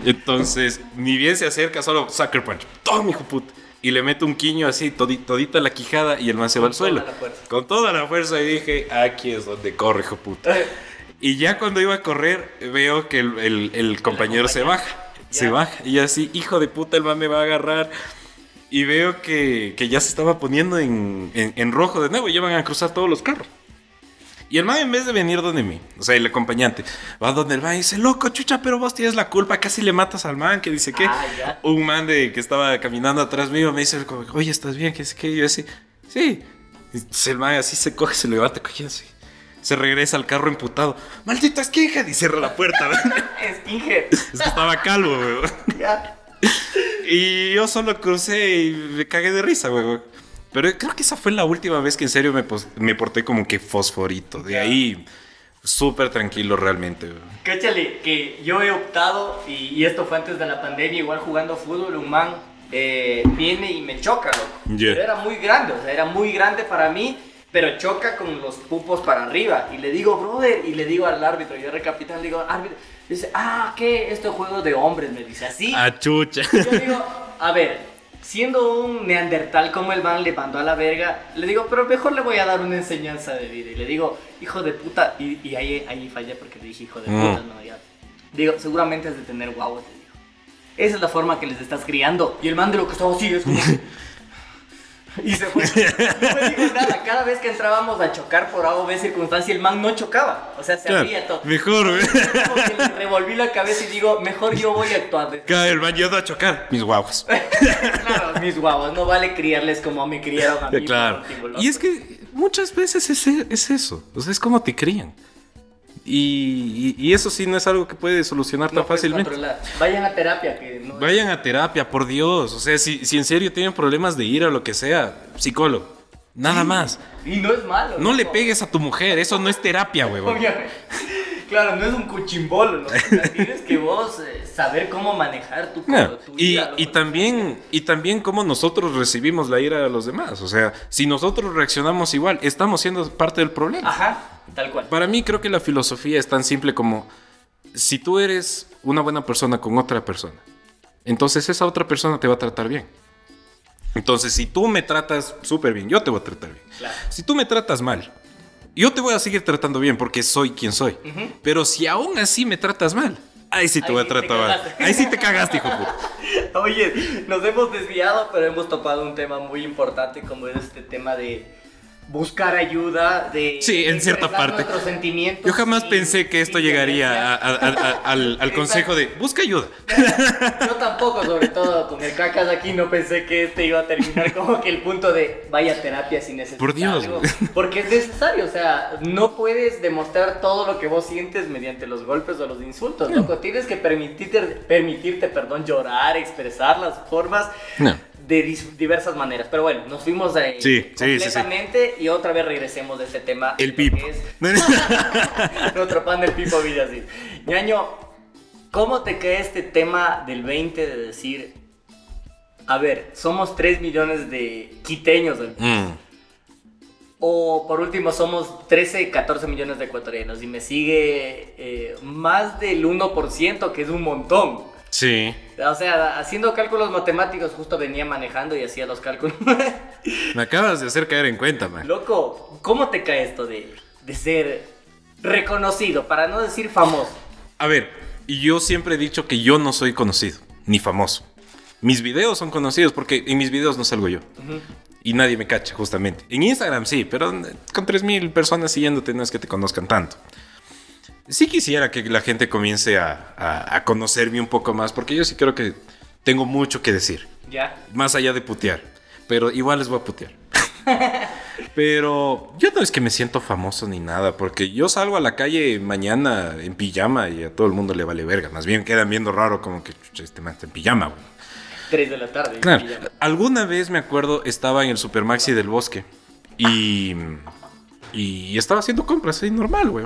Entonces, ni bien se acerca, solo sucker punch. Toma, hijo puta. Y le meto un quiño así, todi- todita la quijada, y el man se va al suelo. Con toda la fuerza, y dije, aquí es donde corre, hijo puta. Y ya cuando iba a correr, veo que el, el- el compañero se baja. Se Ya. baja. Y así, hijo de puta, el man me va a agarrar. Y veo que, que ya se estaba poniendo en, en- en rojo de nuevo. Y ya van a cruzar todos los carros. Y el man, en vez de venir donde mí, o sea, el acompañante, va donde el man y dice, loco, chucha, pero vos tienes la culpa, casi le matas al man, que dice que. Ah. Un man de, que estaba caminando atrás mío me dice, oye, ¿estás bien? Que dice que yo así, sí. Y el man así se coge, se levanta, cogiendo así. Se regresa al carro emputado. ¡Maldita skinhead! Y cierra la puerta. Skinhead. Es que estaba calvo, weón. Ya. Y yo solo crucé y me cagué de risa, weón. Pero creo que esa fue la última vez que en serio me, me porté como que fosforito. De ahí, súper tranquilo realmente, weón. Cáchale, que yo he optado, y, y esto fue antes de la pandemia, igual jugando fútbol, un man eh, viene y me choca, loco. Yeah. Pero era muy grande, o sea, era muy grande para mí, pero choca con los pupos para arriba. Y le digo, brother, y le digo al árbitro, yo recapitán, le digo, árbitro, dice, ah, ¿qué? Esto es juego de hombres, me dice, así. Ah, chucha. Yo digo, a ver, siendo un neandertal como el man le mandó a la verga, le digo, pero mejor le voy a dar una enseñanza de vida. Y le digo, hijo de puta, y, y ahí, ahí fallé porque le dije hijo de Mm. puta, no, ya. Digo, seguramente es de tener guavos, le digo. Esa es la forma que les estás criando. Y el man de lo que estaba así es como... Y se fue. No me dijo nada. Cada vez que entrábamos a chocar por A o B circunstancia, el man no chocaba. O sea, se Claro, abría todo. mejor, le revolví la cabeza y digo, mejor yo voy a actuar. de- Cada el bañado a chocar. Mis guaguas. claro, mis guavos, no vale criarles como me criaron a mí. Claro. Y es que muchas veces es, es eso. O sea, es como te crían. Y, y- y eso sí no es algo que puede solucionar no tan puedes fácilmente. controlar. Vayan a terapia, que no Vayan a terapia, por Dios. O sea, si, si en serio tienen problemas de ira o lo que sea, psicólogo. Nada más. Y no es malo. No le pegues a tu mujer, eso no es terapia, huevón. Claro, no es un cuchimbolo, ¿no? O sea, tienes que vos eh, saber cómo manejar tu, No, tu Y, ira, y también, y también cómo nosotros recibimos la ira de los demás. O sea, si nosotros reaccionamos igual, estamos siendo parte del problema. Ajá, tal cual. Para mí creo que la filosofía es tan simple como si tú eres una buena persona con otra persona, entonces esa otra persona te va a tratar bien. Entonces, si tú me tratas súper bien, yo te voy a tratar bien. Claro. Si tú me tratas mal, yo te voy a seguir tratando bien porque soy quien soy. Ujú. Pero si aún así me tratas mal, ahí sí te Ahí voy a tratar mal. Ahí sí te cagaste, hijo. Oye, nos hemos desviado, pero hemos topado un tema muy importante como es este tema de buscar ayuda, de Sí, en cierta parte. sentimientos. Yo jamás sin- pensé que esto sin llegaría a- violencia. a- a- a- al, al consejo de busca ayuda. Yo tampoco, sobre todo con el cacas aquí, no pensé que este iba a terminar como que el punto de vaya terapia si necesitas. Por Dios, algo. Porque es necesario, o sea, no puedes demostrar todo lo que vos sientes mediante los golpes o los insultos, loco. Tienes que permitirte, permitirte, perdón, llorar, expresar las formas No. De diversas maneras. Pero bueno, nos fuimos de Sí, sí, sí, sí. completamente y otra vez regresemos de este tema. El pipo. es nuestro pan del Pipo Villasid. Ñaño, ¿cómo te cae este tema del 20 de decir, a ver, somos 3 millones de quiteños, del- Mm. o por último somos 13, 14 millones de ecuatorianos y me sigue eh, más del 1%, que es un montón? Sí. O sea, haciendo cálculos matemáticos, justo venía manejando y hacía los cálculos. Me acabas de hacer caer en cuenta, man. Loco, ¿cómo te cae esto de, de ser reconocido, para no decir famoso? A ver, yo siempre he dicho que yo no soy conocido, ni famoso. Mis videos son conocidos porque en mis videos no salgo yo. Ujú. Y nadie me cacha, justamente. En Instagram sí, pero con 3.000 personas siguiéndote no es que te conozcan tanto. Sí quisiera que la gente comience a, a- a conocerme un poco más, porque yo sí creo que tengo mucho que decir, ¿Ya? más allá de putear. Pero igual les voy a putear. Pero yo no es que me siento famoso ni nada, porque yo salgo a la calle mañana en pijama y a todo el mundo le vale verga. Más bien quedan viendo raro como que "Chucha, este man está en pijama, güey. 3 de la tarde. Claro. Alguna vez me acuerdo, estaba en el Supermaxi del bosque y, y estaba haciendo compras, ahí normal, güey.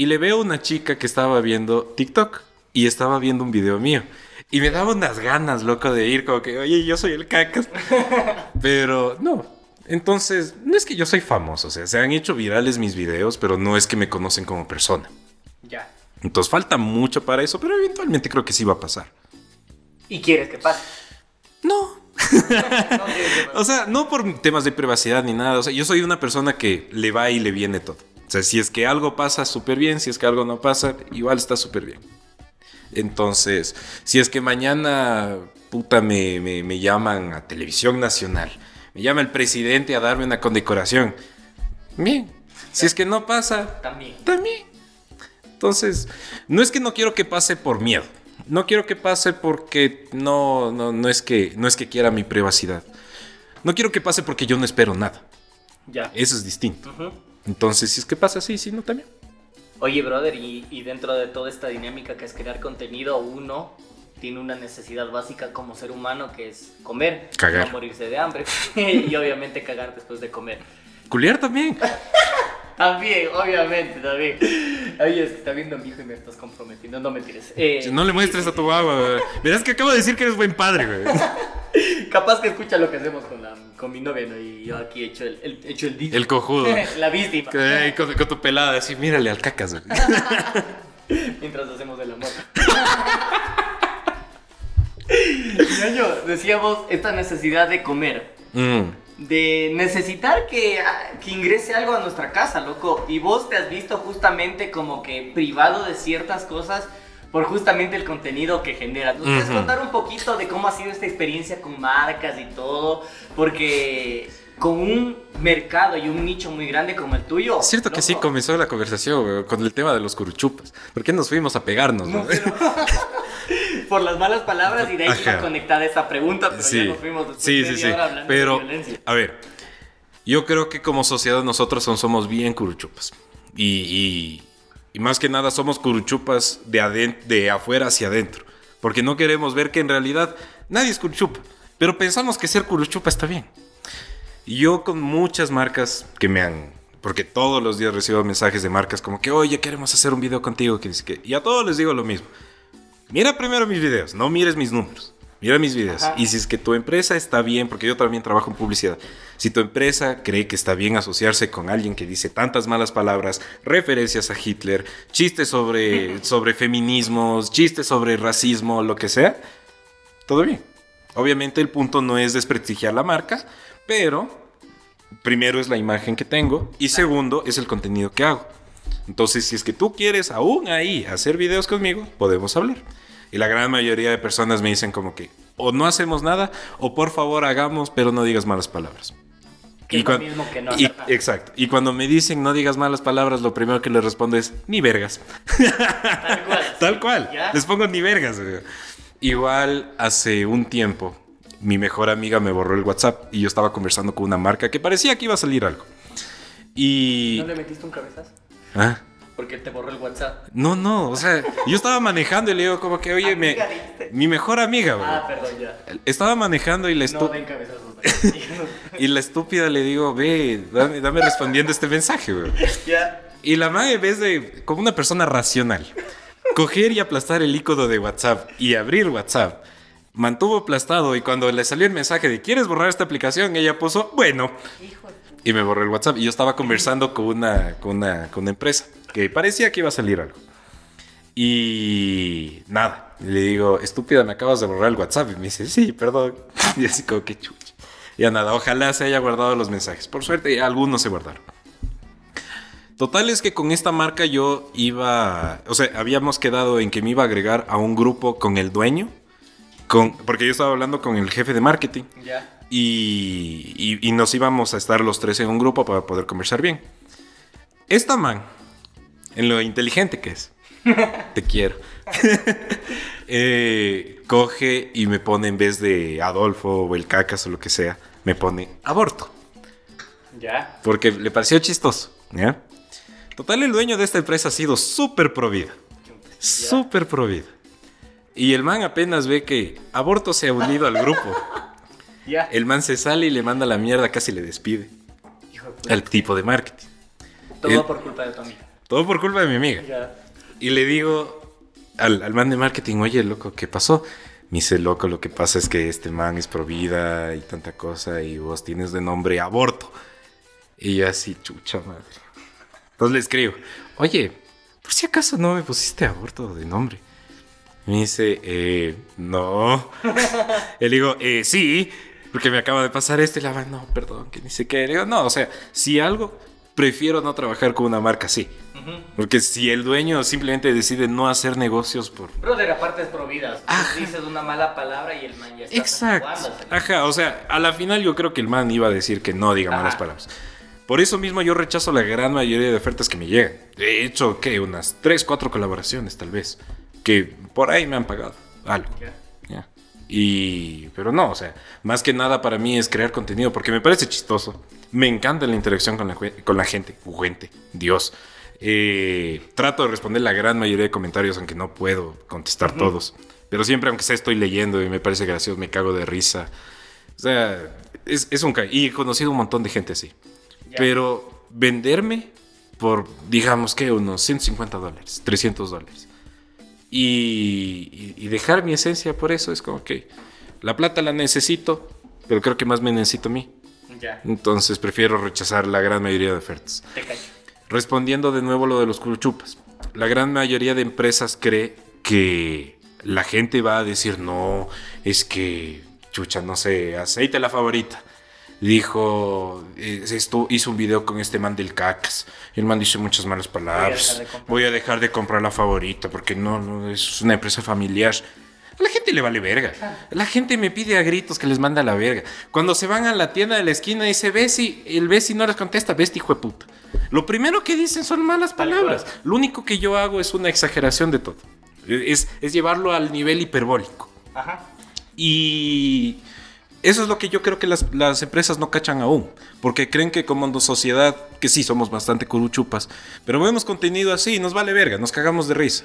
Y le veo a una chica que estaba viendo TikTok y estaba viendo un video mío. Y me daba unas ganas, loco, de ir como que, oye, yo soy el cacas. Pero no. Entonces, no es que yo soy famoso, o sea, se han hecho virales mis videos, pero no es que me conocen como persona. Ya. Entonces falta mucho para eso, pero eventualmente creo que sí va a pasar. ¿Y quieres que pase? No. O sea, no por temas de privacidad ni nada. O sea, yo soy una persona que le va y le viene todo. O sea, si es que algo pasa, súper bien. Si es que algo no pasa, igual está súper bien. Entonces, si es que mañana, puta, me, me- me llaman a Televisión Nacional, me llama el presidente a darme una condecoración, bien. Si es que no pasa, También. también. Entonces, no es que no quiero que pase por miedo. No quiero que pase porque no, no, no, es que, no es que quiera mi privacidad. No quiero que pase porque yo no espero nada. Ya. Eso es distinto. Ujú. Entonces, si es que pasa así, si no, también. Oye, brother, y, y dentro de toda esta dinámica que es crear contenido, uno tiene una necesidad básica como ser humano que es comer, Cagar. no morirse de hambre y obviamente cagar después de comer. Culiar también. También, obviamente, también. Oye, es que está viendo a mi hijo y me estás comprometiendo, no me tires. Eh, No le muestres a tu baba. Verás que acabo de decir que eres buen padre, güey. Capaz que escucha lo que hacemos con, la, con mi novia, ¿no? Y yo aquí he hecho el, el, he hecho el dicho. El cojudo. la víctima. Que- Con, con tu pelada, así, mírale al cacas, güey. Mientras hacemos el amor. Ñaño, decíamos esta necesidad de comer. Mm. de necesitar que, ah, que ingrese algo a nuestra casa, loco. Y vos te has visto justamente como que privado de ciertas cosas por justamente el contenido que generas. ¿Nos puedes contar un poquito de cómo ha sido esta experiencia con marcas y todo? Porque con un mercado y un nicho muy grande como el tuyo. Es cierto que sí comenzó la conversación con el tema de los curuchupas. ¿Por qué nos fuimos a pegarnos? no, pero- por las malas palabras y de ahí Ajá. conectada esa pregunta, pero ya Sí, nos fuimos después sí, de sí, sí. hora hablando Pero, de violencia. a ver, yo creo que como sociedad nosotros somos bien curuchupas. Y, y- y más que nada somos curuchupas de, de afuera hacia adentro. Porque no queremos ver que en realidad nadie es curuchupa. Pero pensamos que ser curuchupa está bien. Y yo con muchas marcas que me han... Porque todos los días recibo mensajes de marcas como que, oye, queremos hacer un video contigo. Que dice que... Y a todos les digo lo mismo. Mira primero mis videos, no mires mis números. Mira mis videos. Ajá. Y si es que tu empresa está bien, porque yo también trabajo en publicidad, si tu empresa cree que está bien asociarse con alguien que dice tantas malas palabras, referencias a Hitler, chistes sobre, sobre feminismos, chistes sobre racismo, lo que sea, todo bien. Obviamente el punto no es desprestigiar la marca, pero primero es la imagen que tengo y segundo es el contenido que hago. Entonces, si es que tú quieres aún ahí hacer videos conmigo, podemos hablar. Y la gran mayoría de personas me dicen como que o no hacemos nada o por favor hagamos, pero no digas malas palabras. Que es lo cuan- mismo que no y- exacto. Y cuando me dicen no digas malas palabras, lo primero que les respondo es ni vergas. Tal cual. Tal cual. ¿Ya? Les pongo ni vergas. güey. Igual hace un tiempo, mi mejor amiga me borró el WhatsApp y yo estaba conversando con una marca que parecía que iba a salir algo. Y. ¿No le metiste un cabezazo? Ah, Porque te borró el WhatsApp. No, no, o sea, yo estaba manejando y le digo como que, oye, me, mi mejor amiga, güey. Ah, perdón, ya. Estaba manejando y la, No den cabezazos. y la estúpida le digo, ve, dame, dame respondiendo este mensaje, güey. ya. Y la madre, en vez de, como una persona racional, coger y aplastar el icono de WhatsApp y abrir WhatsApp, mantuvo aplastado y cuando le salió el mensaje de ¿quieres borrar esta aplicación? Ella puso, bueno, Hijo y me borró el WhatsApp. Y yo estaba conversando con una, con una, con una empresa que parecía que iba a salir algo. Y nada, le digo, estúpida, me acabas de borrar el WhatsApp. Y me dice, sí, perdón. Y así como que chucha. Ya nada, ojalá se haya guardado los mensajes. Por suerte, algunos se guardaron. Total es que con esta marca yo iba, o sea, habíamos quedado en que me iba a agregar a un grupo con el dueño, con, porque yo estaba hablando con el jefe de marketing Ya. y, y- y nos íbamos a estar los tres en un grupo para poder conversar bien. Esta man, en lo inteligente que es, te quiero, eh, coge y me pone en vez de Adolfo o el cacas o lo que sea, me pone aborto, Ya. porque le pareció chistoso, ¿ya? Total, el dueño de esta empresa ha sido súper provida, súper. Y el man apenas ve que aborto se ha unido al grupo. Ya. El man se sale y le manda la mierda, casi le despide. Hijo de puta. Al tipo de marketing. Todo el- por culpa de tu amiga. Todo por culpa de mi amiga. Ya. Y le digo al, al man de marketing, oye, loco, ¿qué pasó? Me dice, loco, lo que pasa es que este man es pro vida y tanta cosa y vos tienes de nombre aborto. Y yo así, chucha madre. Entonces le escribo, oye, por si acaso no me pusiste aborto de nombre. Me dice, eh, no. le digo, eh, sí, porque me acaba de pasar esto. Y la man, no, perdón, que ni sé qué. Le digo, no, o sea, si algo, prefiero no trabajar con una marca así. Porque si el dueño simplemente decide no hacer negocios por... Brother, aparte es providas. Dices una mala palabra y el man ya está Exacto. Ajá, o sea, a la final yo creo que el man iba a decir que no diga malas Ajá. palabras. Por eso mismo yo rechazo la gran mayoría de ofertas que me llegan. He hecho, ¿qué? Unas 3, 4 colaboraciones tal vez. Que por ahí me han pagado algo. Ya. Ya. Y, pero no, o sea, más que nada para mí es crear contenido porque me parece chistoso. Me encanta la interacción con la, con la gente. Gente, Dios. Eh, trato de responder la gran mayoría de comentarios, aunque no puedo contestar todos. Pero siempre, aunque sea, estoy leyendo y me parece gracioso, me cago de risa. O sea, es, es un... Y he conocido un montón de gente así. Ya. Pero venderme por, digamos que, unos 150 dólares, 300 dólares. Y, y- dejar mi esencia por eso es como que la plata la necesito, pero creo que más me necesito a mí. Ya, Entonces prefiero rechazar la gran mayoría de ofertas. te cacho. Respondiendo de nuevo lo de los curuchupas. La gran mayoría de empresas cree que la gente va a decir, no, es que, chucha, no sé, aceite la favorita. Dijo, esto, hizo un video con este man del cacas. El man dice muchas malas palabras. dejar de comprar. Voy a dejar de comprar la favorita porque no, no, es una empresa familiar. A la gente le vale verga. La gente me pide a gritos que les manda a la verga. Cuando se van a la tienda de la esquina dice Bessie, el Bessie no les contesta, Bessie hijo de puta. Lo primero que dicen son malas palabras. Lo único que yo hago es una exageración de todo. Es, es llevarlo al nivel hiperbólico. Ajá. Y eso es lo que yo creo que las, las empresas no cachan aún. Porque creen que como sociedad, que sí somos bastante curuchupas, pero vemos contenido así y nos vale verga, nos cagamos de risa.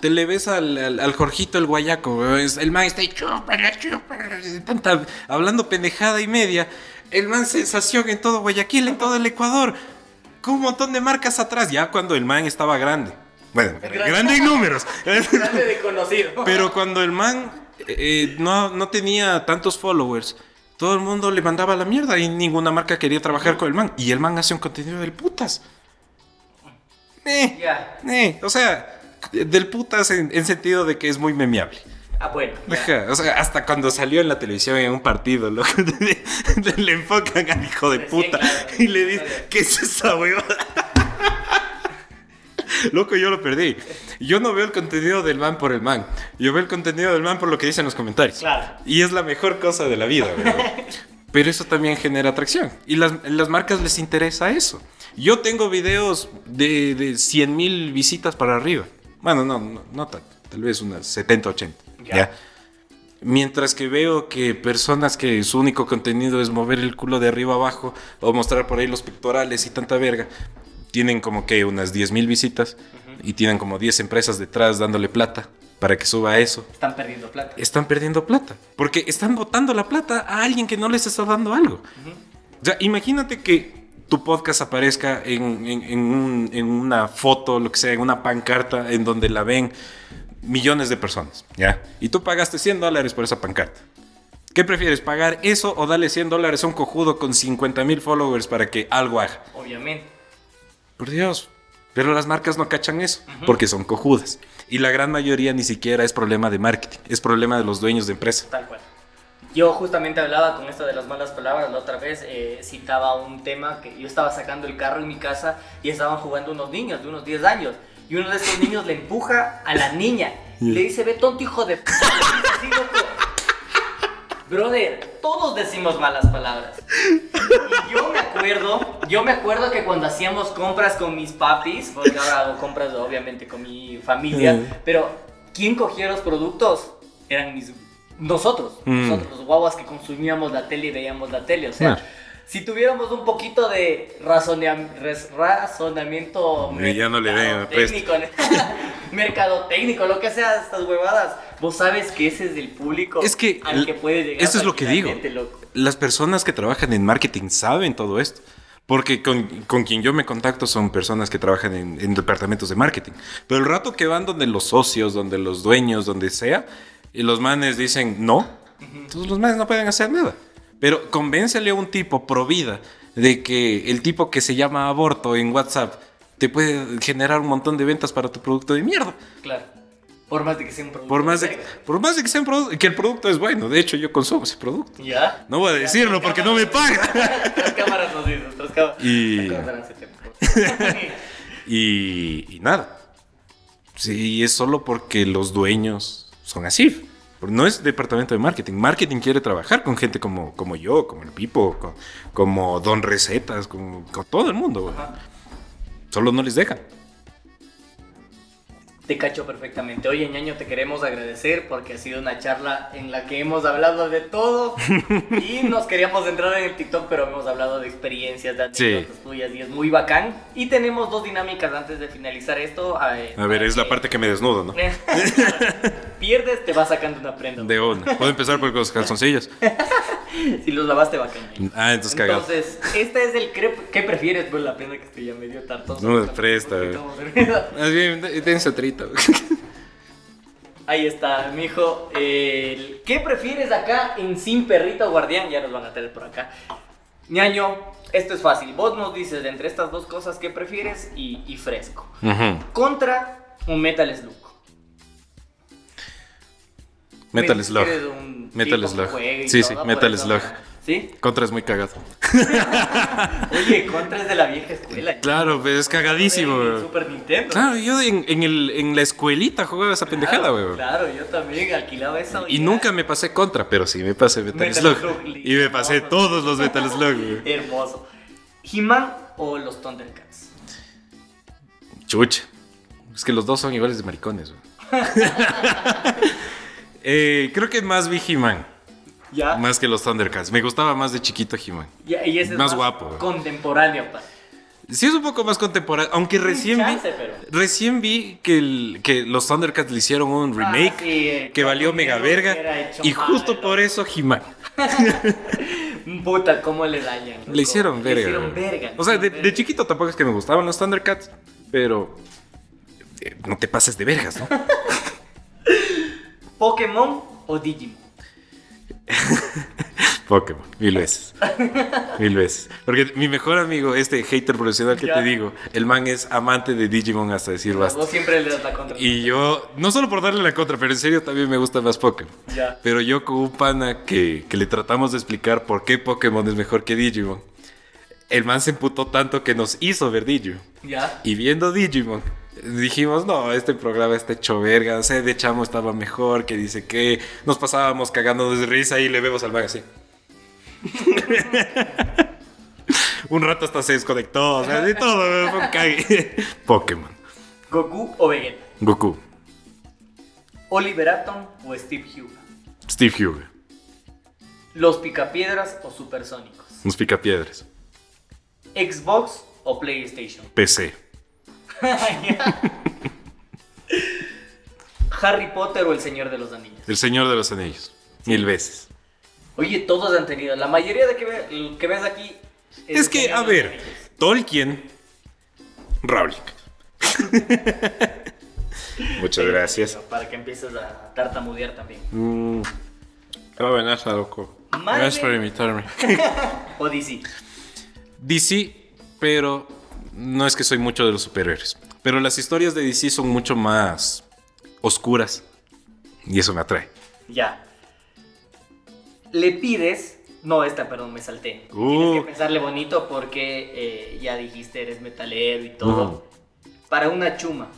Te le ves al, al, al Jorgito el guayaco, es- el man está ahí, tanta- hablando pendejada y media. El man sensación en todo Guayaquil, en todo el Ecuador. Con un montón de marcas atrás, ya cuando el man estaba grande. Bueno, Grande. grande en números. Grande de conocido. Pero cuando el man eh, no, no tenía tantos followers, todo el mundo le mandaba la mierda y ninguna marca quería trabajar con el man. Y el man hace un contenido del putas. Eh, eh, o sea, del putas en, en sentido de que es muy memeable. Ah, bueno. Ajá, o sea, hasta cuando salió en la televisión en un partido, loco, le enfocan al hijo de Recién, puta claro. y le dicen, ¿qué es esa huevada? Loco, yo lo perdí. Yo no veo el contenido del man por el man. Yo veo el contenido del man por lo que dicen los comentarios. Claro. Y es la mejor cosa de la vida, weón. Pero eso también genera atracción. Y las, las marcas les interesa eso. Yo tengo videos de, de 100 mil visitas para arriba. Bueno, no, no, no tanto. Tal vez unas 70, 80. Ya. ¿ya? Mientras que veo que personas que su único contenido es mover el culo de arriba abajo o mostrar por ahí los pectorales y tanta verga, tienen como que unas 10 mil visitas y tienen como 10 empresas detrás dándole plata para que suba eso Están perdiendo plata. están perdiendo plata. Porque están botando la plata a alguien que no les está dando algo. O sea, imagínate que tu podcast aparezca en, en- en un- en una foto, lo que sea, en una pancarta en donde la ven millones de personas, ¿ya? Y tú pagaste 100 dólares por esa pancarta. ¿Qué prefieres, pagar eso o darle 100 dólares a un cojudo con 50 mil followers para que algo haga? Obviamente. Por Dios. Pero las marcas no cachan eso, porque son cojudas. Y la gran mayoría ni siquiera es problema de marketing, es problema de los dueños de empresa. Tal cual. Yo justamente hablaba con esto de las malas palabras la otra vez, eh, citaba un tema que yo estaba sacando el carro en mi casa y estaban jugando unos niños de unos 10 años. Y uno de estos niños le empuja a la niña. Y le dice, ve tonto hijo de p-". Loco. Brother, todos decimos malas palabras. Y yo me acuerdo, yo me acuerdo que cuando hacíamos compras con mis papis, porque ahora hago compras obviamente con mi familia, pero ¿quién cogía los productos? Eran mis nosotros, Mm. nosotros los guaguas que consumíamos la tele y veíamos la tele, o sea, Claro. si tuviéramos un poquito de res- razonamiento Y ya no le den técnico, mercado técnico, lo que sea, estas huevadas, vos sabes que ese es el público Es que al que puede llegar. eso es lo que digo. loco. Las personas que trabajan en marketing saben todo esto. Porque con, con quien yo me contacto son personas que trabajan en, en departamentos de marketing. Pero el rato que van donde los socios, donde los dueños, donde sea, y los manes dicen no, entonces los manes no pueden hacer nada. Pero convéncele a un tipo pro vida de que el tipo que se llama aborto en WhatsApp te puede generar un montón de ventas para tu producto de mierda. Claro. Por más de que sea un producto. Por más de, por más de que, sea un produ- que el producto es bueno. De hecho, yo consumo ese producto. ¿Ya? No voy a decirlo porque no me paga. Las cámaras nos dicen, las cámaras. Y-. Y, y nada. Sí, es solo porque los dueños son así. No es departamento de marketing. Marketing quiere trabajar con gente como, como yo, como el Pipo, co- como Don Recetas, como, con todo el mundo. Solo no les dejan. Te cacho perfectamente. Oye, ñaño, te queremos agradecer porque ha sido una charla en la que hemos hablado de todo y nos queríamos entrar en el TikTok, pero hemos hablado de experiencias, de Sí. tuyas y es muy bacán. Y tenemos dos dinámicas antes de finalizar esto. A ver, es la que- parte que me desnudo, ¿no? Pierdes, te vas sacando una prenda. De una. Puedo empezar por los calzoncillos. Si los lavaste, bacán. Ah, entonces cagado. Entonces, este es el cre- ¿qué prefieres? Pues la prenda que estoy ya medio tartoso. No me presta, güey. Más bien, dense otrito. Ahí está, mijo. El- ¿Qué prefieres acá en Sin Perrito Guardián? Ya nos van a tener por acá. Ñaño, esto es fácil. Vos nos dices de entre estas dos cosas qué prefieres y, y fresco. Contra un Metal Slug. Metal Me- Slug. Metal Slug. y Sí, sí, Metal Slug. ¿Sí? Contra es muy cagado. Oye, Contra es de la vieja escuela. Claro, pero es cagadísimo, güey. Super Nintendo. Claro, yo en, en el, en la escuelita jugaba esa pendejada, güey. Claro, yo también alquilaba esa. Y nunca me pasé contra, pero sí me pasé Metal, Metal Slug. Slug, Y me pasé todos los Metal Slug, güey. Hermoso. ¿He-Man o los Thundercats? Chucha. Es que los dos son iguales de maricones, güey. Eh, creo que más vi He-Man, Ya. más que los Thundercats. Me gustaba más de chiquito He-Man. Ya, y ese es Más guapo, güey. Contemporáneo, pa. Sí es un poco más contemporáneo, aunque recién vi, pero. recién vi que, el- que los Thundercats le hicieron un remake Ah, sí, eh, que valió mega verga y justo por eso He-Man. Puta, cómo le dañan. loco. Le hicieron verga. Le hicieron verga. O sea, de, chiquito tampoco es que me gustaban los Thundercats, pero eh, no te pases de vergas, ¿no? ¿Pokémon o Digimon? Pokémon, mil veces. Mil veces. Porque mi mejor amigo, este hater profesional que Ya. te digo, el man es amante de Digimon hasta decir basta. Vos siempre le das la contra. Y yo, no solo por darle la contra, pero en serio también me gusta más Pokémon. Ya. Pero yo con un pana que, que le tratamos de explicar por qué Pokémon es mejor que Digimon, el man se emputó tanto que nos hizo ver Digimon. Ya. Y viendo Digimon, dijimos, no, este programa está hecho verga, o sea, de chamo estaba mejor, que dice que nos pasábamos cagando de risa y le vemos al man así. un rato hasta se desconectó, o sea, de todo, fue un cague. Pokémon. ¿Goku o Vegeta? Goku. ¿Oliver Atom o Steve Huga? Steve Hugo. ¿Los Picapiedras o Supersónicos? Nos pica piedras. ¿Xbox o PlayStation? PC. ¿Harry Potter o El Señor de los Anillos? El Señor de los Anillos. Mil veces. Oye, todos han tenido. La mayoría de que, ve- que ves aquí. Es que, a ver, Anillos. Tolkien. Rowling. Muchas gracias. Para que empieces a tartamudear también. Mm, buenaza, loco. Gracias por invitarme. O DC. DC, pero no es que soy mucho de los superhéroes. Pero las historias de DC son mucho más oscuras. Y eso me atrae. Ya. Le pides. No, esta, perdón, me salté. Uh. Tienes que pensarle bonito porque eh, ya dijiste, eres metalero y todo. Para una chuma,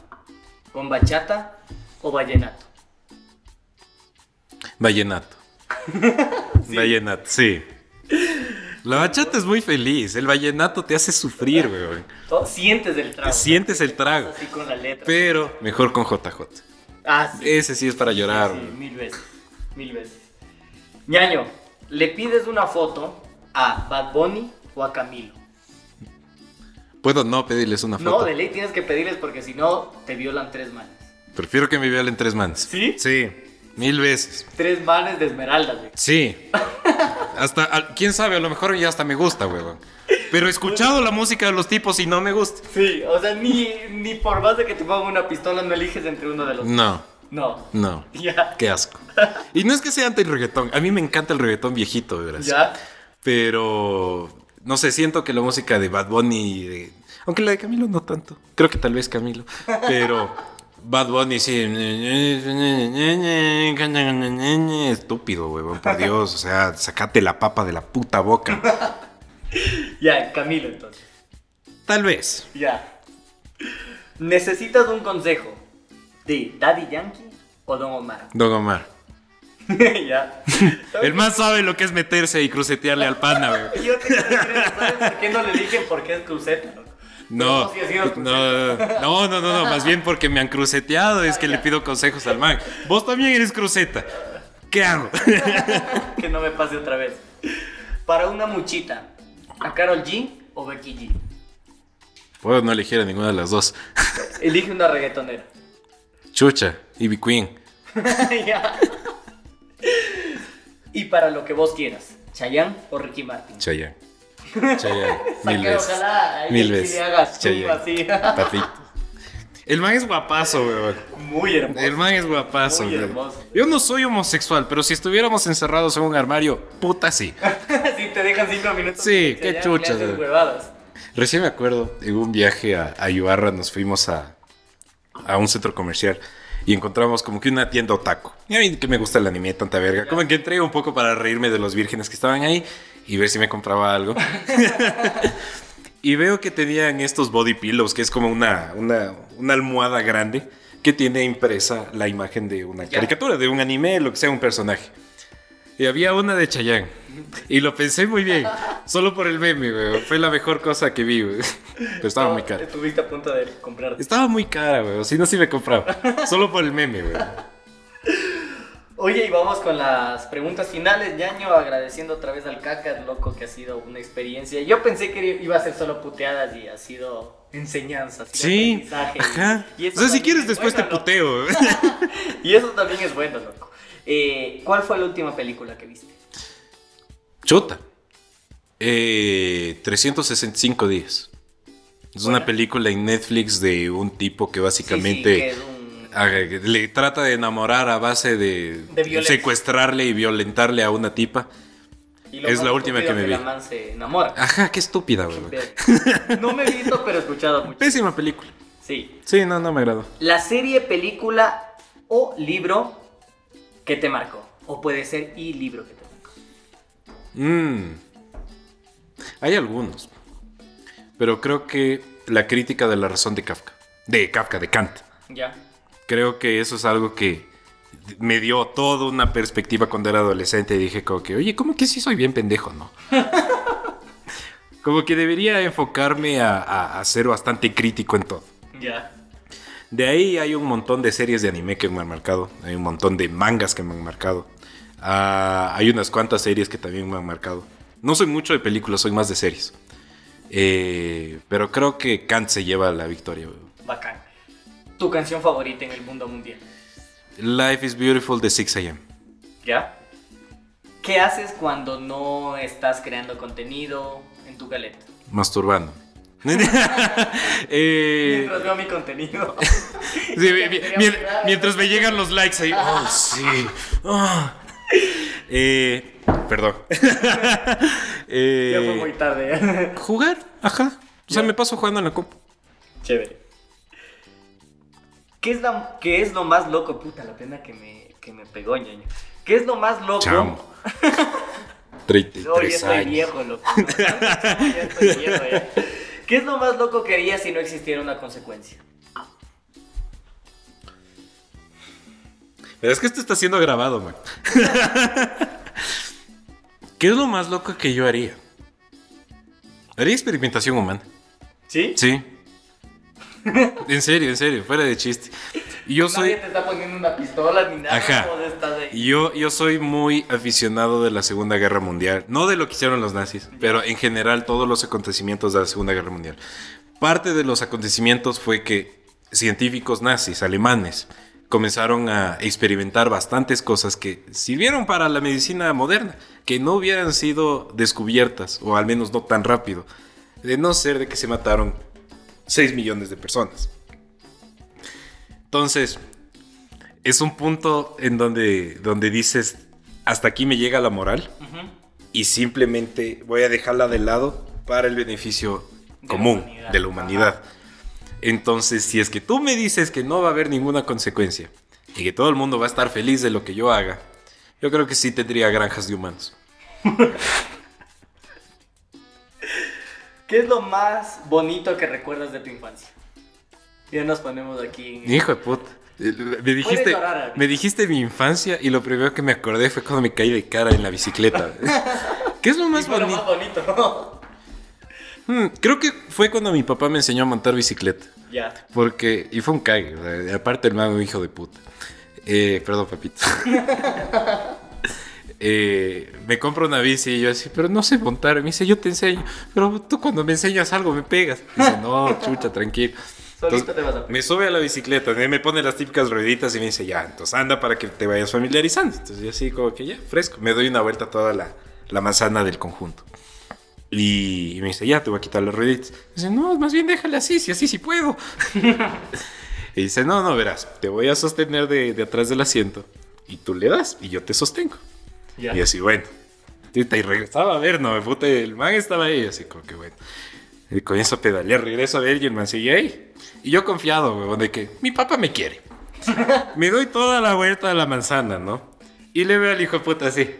¿con bachata o vallenato? Vallenato. Vallenato, sí. La bachata es muy feliz. El vallenato te hace sufrir. Todo- Sientes el trago. Sientes el trago. Así con la letra. Pero mejor con JJ. Ah, sí. Ese sí es para llorar, Sí, mil veces. Mil veces. Ñaño, le pides una foto a Bad Bunny o a Camilo. Puedo no pedirles una No, foto. de ley tienes que pedirles porque si no, te violan tres manes. Prefiero que me vean tres manos. ¿Sí? Sí. Mil veces. Tres manes de esmeraldas, güey. Sí. Hasta, quién sabe, a lo mejor ya hasta me gusta, weón. Pero he escuchado la música de los tipos y no me gusta. Sí, o sea, ni, ni por más de que te pongan una pistola no eliges entre uno de los. No, No. no. Ya. Qué asco. Y no es que sea anti-reggaetón. A mí me encanta el reggaetón viejito, de verdad. Ya. Pero no sé, siento que la música de Bad Bunny, de- aunque la de Camilo no tanto, creo que tal vez Camilo, pero Bad Bunny sí, estúpido, huevón, por Dios, o sea, sacate la papa de la puta boca. Ya, Camilo entonces. Tal vez. Ya. ¿Necesitas un consejo de Daddy Yankee o Don Omar? Don Omar. ya. El más sabe lo que es meterse y crucetearle al pana, weón. Yo te quiero decir, ¿sabes por qué no le dije por qué es cruceta? No, no, no, no, no, no, más bien porque me han cruceteado, es que le pido consejos al man. Vos también eres cruceta. ¿Qué hago? que no me pase otra vez. Para una muchita, ¿a Carol G o Becky G? Puedo no elegir a ninguna de las dos. Elige una reggaetonera. Chucha, Ivy Queen. Ya. Y para lo que vos quieras, Chayanne o Ricky Martin. Chayanne. Chayanne. Mil veces. Ojalá ahí Mil sí veces. así. Papito. El man es guapazo, weón. Muy hermoso. El man es guapazo, Muy weón. hermoso. Yo no soy homosexual, pero si estuviéramos encerrados en un armario, puta sí. si te dejan cinco minutos. Sí, qué chuchas. Recién me acuerdo, en un viaje a, a Ibarra nos fuimos a, a un centro comercial y encontramos como que una tienda otaku. Y a mí que me gusta el anime, tanta verga. Como que entré un poco para reírme de los vírgenes que estaban ahí y ver si me compraba algo. y veo que tenían estos body pillows, que es como una, una, una almohada grande que tiene impresa la imagen de una Ya. caricatura, de un anime, lo que sea, un personaje. Y había una de Chayanne. Y lo pensé muy bien. Solo por el meme, güey. Fue la mejor cosa que vi, güey. Pero estaba No, muy cara. Estuviste a punto de comprar. Estaba muy cara, güey. Si no, sí me compraba. Solo por el meme, güey. Oye, y vamos con las preguntas finales, Ñaño, agradeciendo otra vez al Cacas, loco, que ha sido una experiencia. Yo pensé que iba a ser solo puteadas y ha sido enseñanza, ha sido Sí. Ajá. Y O sea, si quieres es después te bueno, puteo. Y eso también es bueno, loco. Eh, ¿Cuál fue la última película que viste? Chuta. Eh, 365 días. Es una película en Netflix de un tipo que Sí, sí, básicamente que le trata de enamorar a base de, secuestrarle y violentarle a una tipa. y lo es la última que me La vi. man se enamora. Ajá, qué estúpida, güey. No me he visto, pero he escuchado mucho. Pésima película. Sí. Sí, no, no me agradó. La serie, película o libro que te marcó. O puede ser y libro que te marcó. Mm. Hay algunos. Pero creo que la crítica de la razón de Kafka. De Kafka, de Kant. Ya. Creo que eso es algo que me dio toda una perspectiva cuando era adolescente y dije como que, oye, como que sí soy bien pendejo, ¿no? como que debería enfocarme a, a- a ser bastante crítico en todo. Ya. De ahí hay un montón de series de anime que me han marcado, hay un montón de mangas que me han marcado, Ah, hay unas cuantas series que también me han marcado. No soy mucho de películas, soy más de series. Eh, pero creo que Kant se lleva la victoria. Bacán. Tu canción favorita en el mundo mundial. Life is Beautiful de 6 AM. ¿Ya? ¿Qué haces cuando no estás creando contenido en tu galeta? Masturbando. Eh, Mientras veo mi contenido. sí, mi- mi- mien- mientras me llegan los likes ahí. Oh, sí. Ah. Eh, perdón. Eh, ya fue muy tarde. Jugar, ajá. O sea, me paso jugando en la compu. Chévere. ¿Qué es, la, ¿Qué es lo más loco? Puta, la pena que me, que me pegó, ñaño. ¿Qué es lo más loco? Chamo. Hoy 33 estoy años. viejo, loco. ya estoy viejo, ya. ¿Qué es lo más loco que harías si no existiera una consecuencia? Pero es que esto está siendo grabado, man. ¿Qué es lo más loco que yo haría? Haría experimentación humana. ¿Sí? Sí. En serio, en serio, fuera de chiste. Y yo soy. Nadie te está poniendo una pistola ni nada. Ajá. Y Yo, yo soy muy aficionado de la Segunda Guerra Mundial. No de lo que hicieron los nazis, pero en general todos los acontecimientos de la Segunda Guerra Mundial. Parte de los acontecimientos fue que científicos nazis alemanes comenzaron a experimentar bastantes cosas que sirvieron para la medicina moderna, que no hubieran sido descubiertas, o al menos no tan rápido, de no ser de que se mataron 6 millones de personas. Entonces, es un punto en donde, donde dices, hasta aquí me llega la moral y simplemente voy a dejarla de lado para el beneficio De común de la humanidad. Entonces, si es que tú me dices que no va a haber ninguna consecuencia y que todo el mundo va a estar feliz de lo que yo haga, yo creo que sí tendría granjas de humanos. ¿Qué es lo más bonito que recuerdas de tu infancia? Ya nos ponemos aquí en... Hijo de puta. Eh, Me dijiste, llorar, me dijiste mi infancia y lo primero que me acordé fue cuando me caí de cara en la bicicleta. ¿Qué es lo más bonito? más bonito. Mm, creo que fue cuando mi papá me enseñó a montar bicicleta. Ya. Porque, y fue un cague, o sea, aparte el mago hijo de puta. Eh, perdón, papito. Eh, me compro una bici y yo así, pero no sé montar. Me dice, yo te enseño. Pero tú cuando me enseñas algo me pegas. Dice, no, chucha, tranquilo. Solito te vas a me sube a la bicicleta, me pone las típicas rueditas y me dice, ya, entonces anda para que te vayas familiarizando. Entonces yo así como que ya, fresco. Me doy una vuelta toda la, la manzana del conjunto. Y me dice, ya, te voy a quitar las rueditas. Dice, no, más bien déjale así, si así sí puedo. y dice, no, no, verás, te voy a sostener de, de atrás del asiento y tú le das y yo te sostengo. Ya. Y así, bueno. Y regresaba a ver, no, puta, el man estaba ahí, así como que bueno. Y con eso pedaleé, regreso a ver y el man sigue ahí. Y yo confiado, weón, de que mi papá me quiere. me doy toda la vuelta a la manzana, ¿no? Y le veo al hijo de puta así.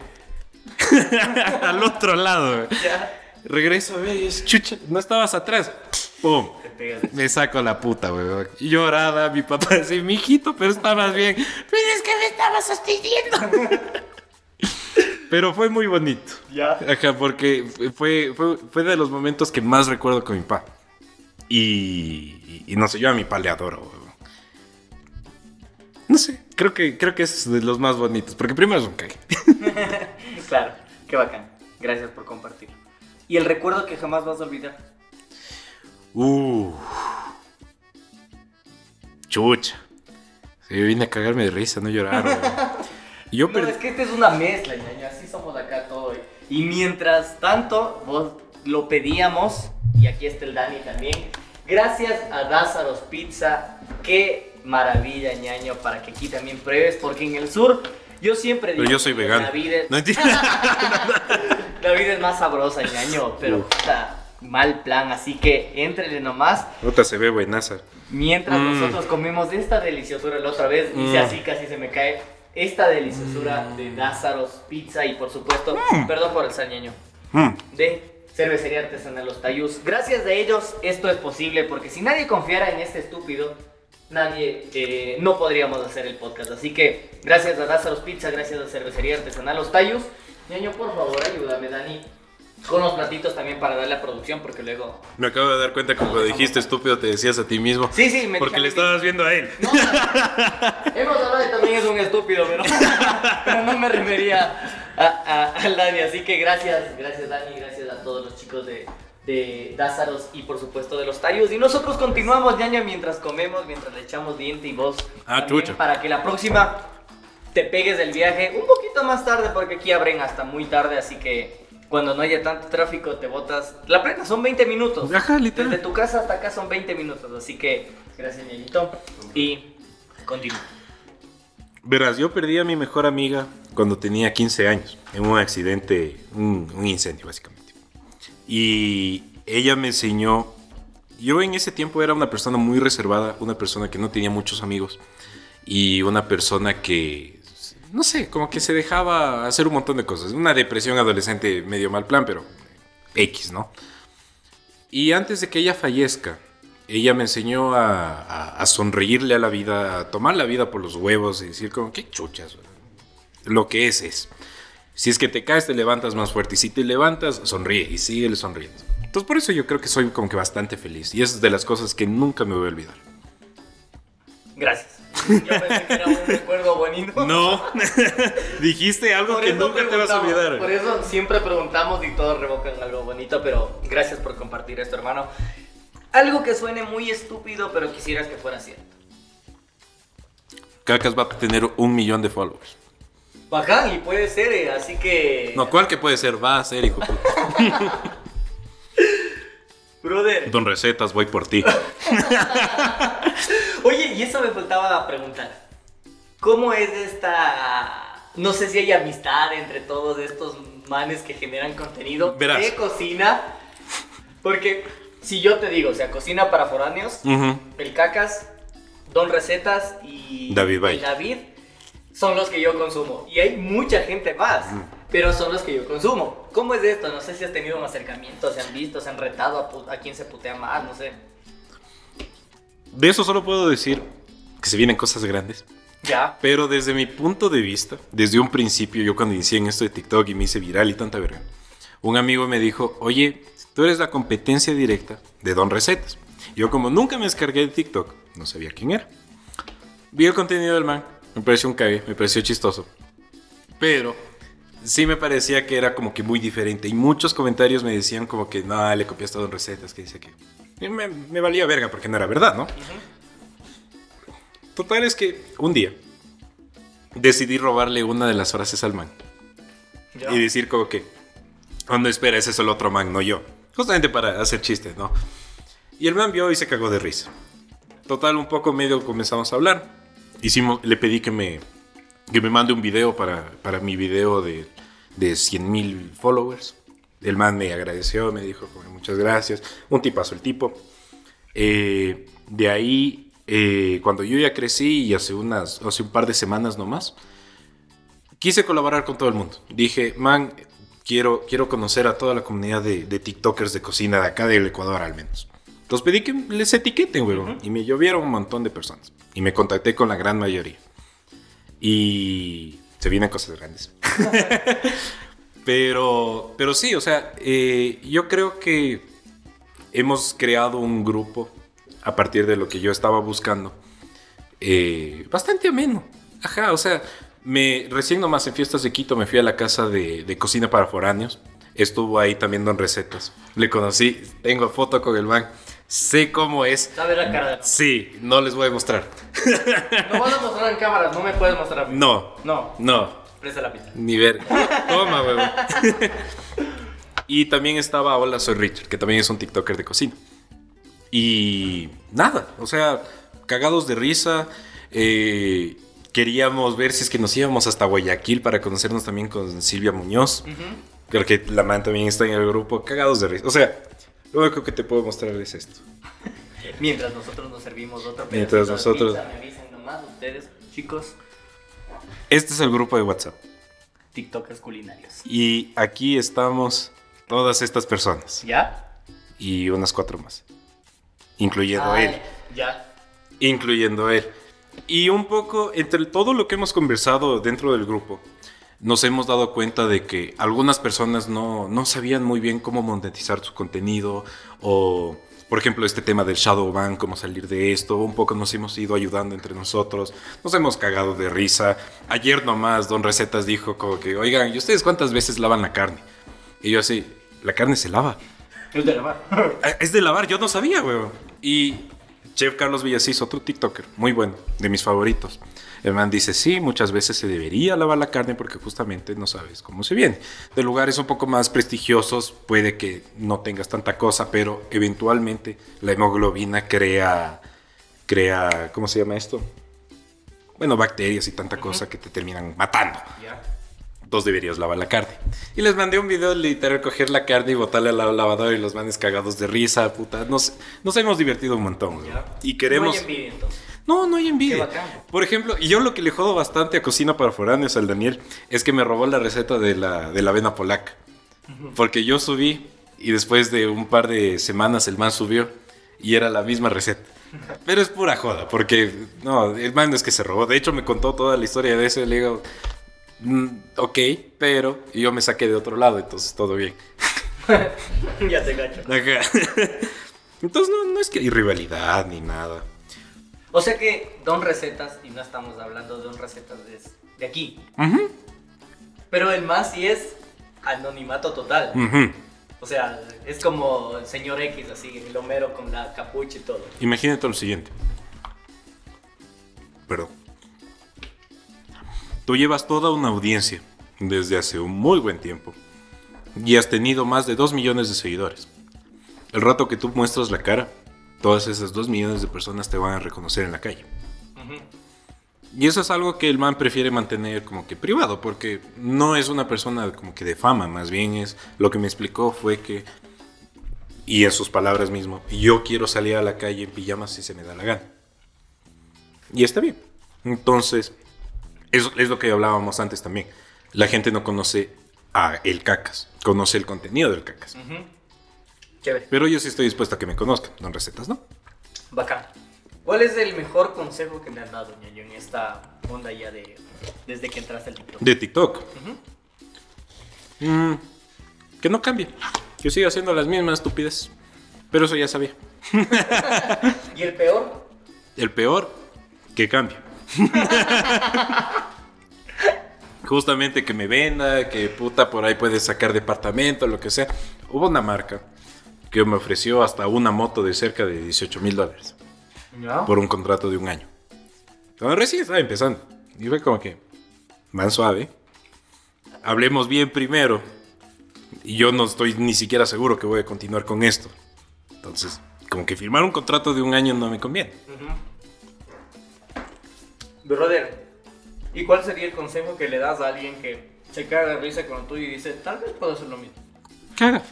al otro lado, weón. Ya. Regreso a ver y es chucha, no estabas atrás. ¡Pum! Me saco la puta, weón. Llorada, mi papá así, mijito, pero estabas bien. Pero es que me estaba sosteniendo. pero fue muy bonito. Ya. Ajá, porque fue, fue, fue de los momentos que más recuerdo con mi pa. Y, y no sé, yo a mi pa le adoro. No sé, creo que, creo que es de los más bonitos. Porque primero es un cague. Claro, qué bacán. Gracias por compartir. Y el recuerdo que jamás vas a olvidar. Uh. Chucha. Sí, yo vine a cagarme de risa, no llorar. Yo No, es que esta es una mezcla, ñaño. Así somos acá todo. Y mientras tanto, vos lo pedíamos, y aquí está el Dani también. Gracias a Dázaros Pizza. Qué maravilla, ñaño, para que aquí también pruebes, porque en el sur yo siempre digo. Pero yo soy vegano. La vida, es- No la vida es más sabrosa, ñaño, pero puta, mal plan. Así que entrele nomás. Puta, se ve buenaza. Mientras Mm. nosotros comemos de esta deliciosura la otra vez, hice Mm. así casi se me cae esta deliciosura de Lázaros Pizza y por supuesto, perdón por el sañeño, Mm. de Cervecería Artesanal Los Tayus. Gracias de ellos esto es posible porque si nadie confiara en este estúpido, nadie, eh, no podríamos hacer el podcast. Así que gracias a Lázaros Pizza, gracias a Cervecería Artesanal Los Tayus. Ñaño, por favor, ayúdame, Dani, con los platitos también para darle a producción porque luego... Me acabo de dar cuenta que cuando dijiste estúpido te decías a ti mismo. Sí, sí, me Porque le estabas viendo a él. No, hemos hablado de también es un estúpido, pero, pero no me refería a, Dani. Así que gracias, gracias Dani, gracias a todos los chicos de, de Dázaros y por supuesto de los Tayos. Y nosotros continuamos, ñaña, mientras comemos, mientras le echamos diente y voz. Ah, chucha. Para que la próxima te pegues del viaje un poquito más tarde, porque aquí abren hasta muy tarde, así que cuando no haya tanto tráfico te botas. La plena son 20 minutos. Ajá, literal. Desde tu casa hasta acá son 20 minutos, así que gracias, ñañito. Y continúa. Verás, yo perdí a mi mejor amiga cuando tenía 15 años, en un accidente, un, un incendio básicamente. Y ella me enseñó, yo en ese tiempo era una persona muy reservada, una persona que no tenía muchos amigos y una persona que, no sé, como que se dejaba hacer un montón de cosas. Una depresión adolescente medio mal plan, pero X, ¿no? Y antes de que ella fallezca, ella me enseñó a, sonreírle a la vida, a tomar la vida por los huevos y decir como, qué chuchas. Lo que es es. Si es que te caes, te levantas más fuerte. Y si te levantas, sonríe y sigue sonriendo. Entonces por eso yo creo que soy como que bastante feliz. Y es de las cosas que nunca me voy a olvidar. Gracias. Yo pensé que era un recuerdo bonito. No, dijiste algo Por que nunca te vas a olvidar. Por eso siempre preguntamos y todos revocan algo bonito, pero gracias por compartir esto, hermano. Algo que suene muy estúpido, pero quisieras que fuera cierto. Cacas va a tener un millón de followers. Bacán, y puede ser, eh, así que... No, ¿cuál que puede ser? Va a ser, hijo. Brother. Don Recetas, voy por ti. Oye, y eso me faltaba preguntar. ¿Cómo es esta... No sé si hay amistad entre todos estos manes que generan contenido Verás. de cocina? Porque si yo te digo, o sea, cocina para foráneos, Ujú. el Cacas, Don Recetas y David David son los que yo consumo. Y hay mucha gente más, pero son los que yo consumo. ¿Cómo es esto? No sé si has tenido un acercamiento, se han visto, se han retado a, a quién se putea más, no sé. De eso solo puedo decir que se vienen cosas grandes. Ya. Pero desde mi punto de vista, desde un principio, yo cuando inicié en esto de TikTok y me hice viral y tanta verga, un amigo me dijo, oye, tú eres la competencia directa de Don Recetas. Yo como nunca me descargué de TikTok, no sabía quién era. Vi el contenido del man, me pareció un cague, me pareció chistoso. Pero sí me parecía que era como que muy diferente. Y muchos comentarios me decían como que, no, le copiaste a Don Recetas, que dice que... Me, me valía verga porque no era verdad, ¿no? Total es que un día decidí robarle una de las frases al man. Ya. Y decir como que, oh, no, espera, ese es el otro man, no yo. Justamente para hacer chistes, ¿no? Y el man vio y se cagó de risa. Total, un poco medio comenzamos a hablar. Hicimos, le pedí que me, que me mande un video para, para mi video de, de 100 mil followers. El man me agradeció, me dijo muchas gracias. Un tipazo el tipo. Eh, de ahí, eh, cuando yo ya crecí y hace, unas, hace un par de semanas nomás, quise colaborar con todo el mundo. Dije, man, quiero, quiero conocer a toda la comunidad de, de TikTokers de cocina de acá del Ecuador al menos. Entonces pedí que les etiqueten, weón. Y me llovieron un montón de personas. Y me contacté con la gran mayoría. Y se vienen cosas grandes. pero, pero sí, o sea, eh, yo creo que hemos creado un grupo a partir de lo que yo estaba buscando. eh, bastante ameno. Ajá, o sea, me, recién nomás en fiestas de Quito me fui a la casa de, de cocina para foráneos. Estuvo ahí también Don Recetas. Le conocí, tengo foto con el man. Sé cómo es. ¿Sabes la cara de Sí, no les voy a mostrar. No vas a mostrar en cámaras, no me puedes mostrar a mí. No, No, no, presta la pista. ni ver. Toma, huevón. y también estaba Hola, soy Richard, que también es un TikToker de cocina. Y nada, o sea, cagados de risa. eh, queríamos ver si es que nos íbamos hasta Guayaquil para conocernos también con Silvia Muñoz. Creo que la man también está en el grupo. Cagados de risa. O sea, lo único que te puedo mostrar es esto. Mientras nosotros nos servimos otro Mientras nosotros- pizza, me avisan nomás ustedes, chicos, Este es el grupo de WhatsApp. TikTokers culinarios. Y aquí estamos todas estas personas. ¿Ya? Y unas cuatro más. Incluyendo Ay, él. Ya. incluyendo él. Y un poco, entre todo lo que hemos conversado dentro del grupo, nos hemos dado cuenta de que algunas personas no, no sabían muy bien cómo monetizar su contenido o, por ejemplo, este tema del shadow ban, cómo salir de esto. Un poco nos hemos ido ayudando entre nosotros, nos hemos cagado de risa. Ayer nomás Don Recetas dijo como que, oigan, ¿y ustedes cuántas veces lavan la carne? Y yo así, la carne se lava. Es de lavar. Es de lavar, yo no sabía, weón. Y Chef Carlos Villasís, otro TikToker, muy bueno, de mis favoritos. Man dice, sí, muchas veces se debería lavar la carne porque justamente no sabes cómo se viene. De lugares un poco más prestigiosos puede que no tengas tanta cosa, pero eventualmente la hemoglobina crea, crea, ¿cómo se llama esto? Bueno, bacterias y tanta cosa que te terminan matando Ya. dos deberías lavar la carne. Y les mandé un video literal coger la carne y botarle a la lavadora y los manes cagados de risa, puta. Nos, nos hemos divertido un montón. Ya. Y queremos... No envidia, entonces. No, no hay envidia. Qué bacán. Por ejemplo, y yo lo que le jodo bastante a Cocina para Foráneos al Daniel es que me robó la receta de la, de la avena polaca. Porque yo subí y después de un par de semanas el man subió y era la misma receta. Pero es pura joda, porque no, el man no es que se robó. De hecho, me contó toda la historia de eso y le digo, "Mm, ok, pero yo me saqué de otro lado, entonces todo bien. ya te cacho. Entonces no, no es que hay rivalidad ni nada. O sea que Don Recetas, y no estamos hablando de Don Recetas de, de aquí, pero el más sí es anonimato total. O sea, es como el señor X, así, el Homero con la capucha y todo. Imagínate lo siguiente. Perdón. Tú llevas toda una audiencia desde hace un muy buen tiempo y has tenido más de 2 millones de seguidores. El rato que tú muestras la cara, todas esas 2 millones de personas te van a reconocer en la calle. Y eso es algo que el man prefiere mantener como que privado, porque no es una persona como que de fama, más bien es lo que me explicó fue que, y en sus palabras mismo, yo quiero salir a la calle en pijamas si se me da la gana. Y está bien. Entonces, eso es lo que hablábamos antes también. La gente no conoce a el cacas, conoce el contenido del cacas. Chévere. Pero yo sí estoy dispuesto a que me conozcan, don recetas, ¿no? Bacán. ¿Cuál es el mejor consejo que me han dado, ñaño, en esta onda ya de... desde que entraste al TikTok? De TikTok. Mm, que no cambie. que siga haciendo las mismas estupidez. Pero eso ya sabía. ¿Y el peor? El peor, que cambie. Justamente que me venda, que puta por ahí puede sacar departamento, lo que sea. Hubo una marca que me ofreció hasta una moto de cerca de 18 mil dólares ¿No? por un contrato de un año. Cuando recién estaba empezando. Y fue como que, man suave. Hablemos bien primero. Y yo no estoy ni siquiera seguro que voy a continuar con esto. Entonces, como que firmar un contrato de un año no me conviene. Brother, ¿y cuál sería el consejo que le das a alguien que se caga de risa con tú y dice, tal vez puedo hacer lo mismo? Caga.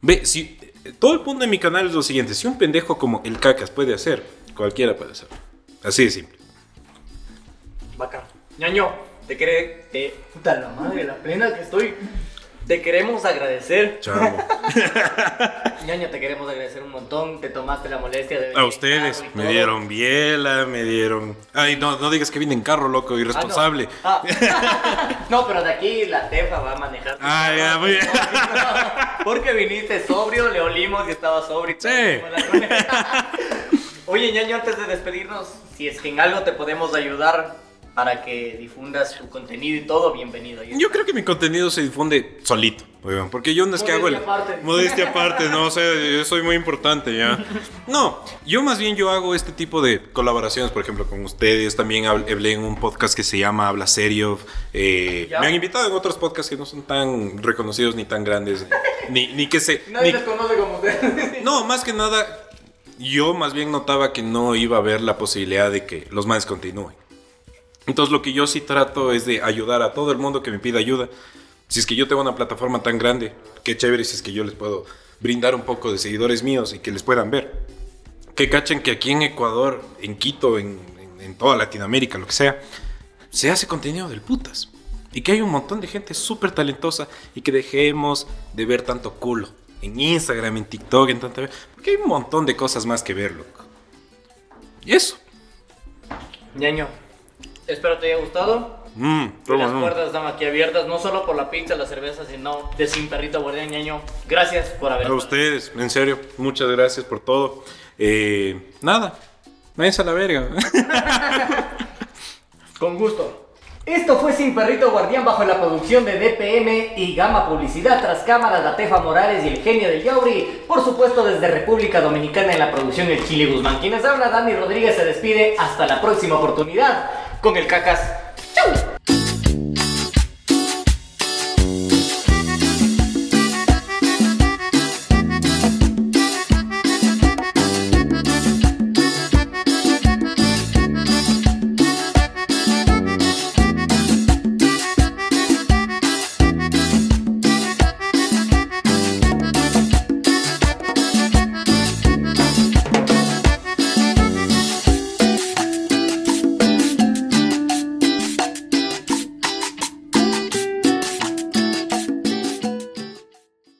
Ve, si todo el punto de mi canal es lo siguiente: si un pendejo como el cacas puede hacer, cualquiera puede hacerlo. Así de simple. Bacán. Ñaño, te queré, te... Puta la madre, la plena que estoy. Te queremos agradecer. Chavo. Ñaño, te queremos agradecer un montón. Te tomaste la molestia de venir A ustedes me todo. dieron biela, me dieron. Ay, no, no digas que vine en carro, loco, Ah, no. irresponsable. Ah. No, pero de aquí la tefa va a manejar. Ah, ya, muy bien. Porque viniste sobrio, le olimos y estaba sobrio. Sí. Oye, ñaño, antes de despedirnos, si es que en algo te podemos ayudar para que difundas tu contenido y todo, bienvenido. Yo creo que mi contenido se difunde solito, porque yo no es que hago el... Modestia aparte. Modestia aparte, no, o sea, yo soy muy importante ya. No, yo más bien yo hago este tipo de colaboraciones, por ejemplo, con ustedes, también hab- hablé en un podcast que se llama Habla Serio, eh, me han invitado en otros podcasts que no son tan reconocidos ni tan grandes, ni, ni que se... Nadie ni- les conoce como ustedes. no, más que nada, yo más bien notaba que no iba a haber la posibilidad de que los manes continúen. Entonces lo que yo sí trato es de ayudar a todo el mundo que me pida ayuda. Si es que yo tengo una plataforma tan grande, qué chévere si es que yo les puedo brindar un poco de seguidores míos y que les puedan ver. Que cachen que aquí en Ecuador, en Quito, en, toda Latinoamérica, lo que sea, se hace contenido del putas. Y que hay un montón de gente súper talentosa y que dejemos de ver tanto culo en Instagram, en TikTok, en tanta... Porque hay un montón de cosas más que ver, loco. Y eso. Ñaño, espero te haya gustado. Mm, las no. puertas están aquí abiertas, no solo por la pizza, la cerveza, sino de Sin Perrito Guardián Ñaño. Gracias por haber A ustedes, en serio, muchas gracias por todo. Eh, nada, váyanse a la verga. Con gusto. Esto fue Sin Perrito Guardián bajo la producción de DPM y Gama Publicidad tras cámaras La Tefa Morales y el genio del Yauri. Por supuesto desde República Dominicana en la producción El Chile Guzmán. Quienes habla Dani Rodríguez se despide hasta la próxima oportunidad con el cacas. ¡Chau!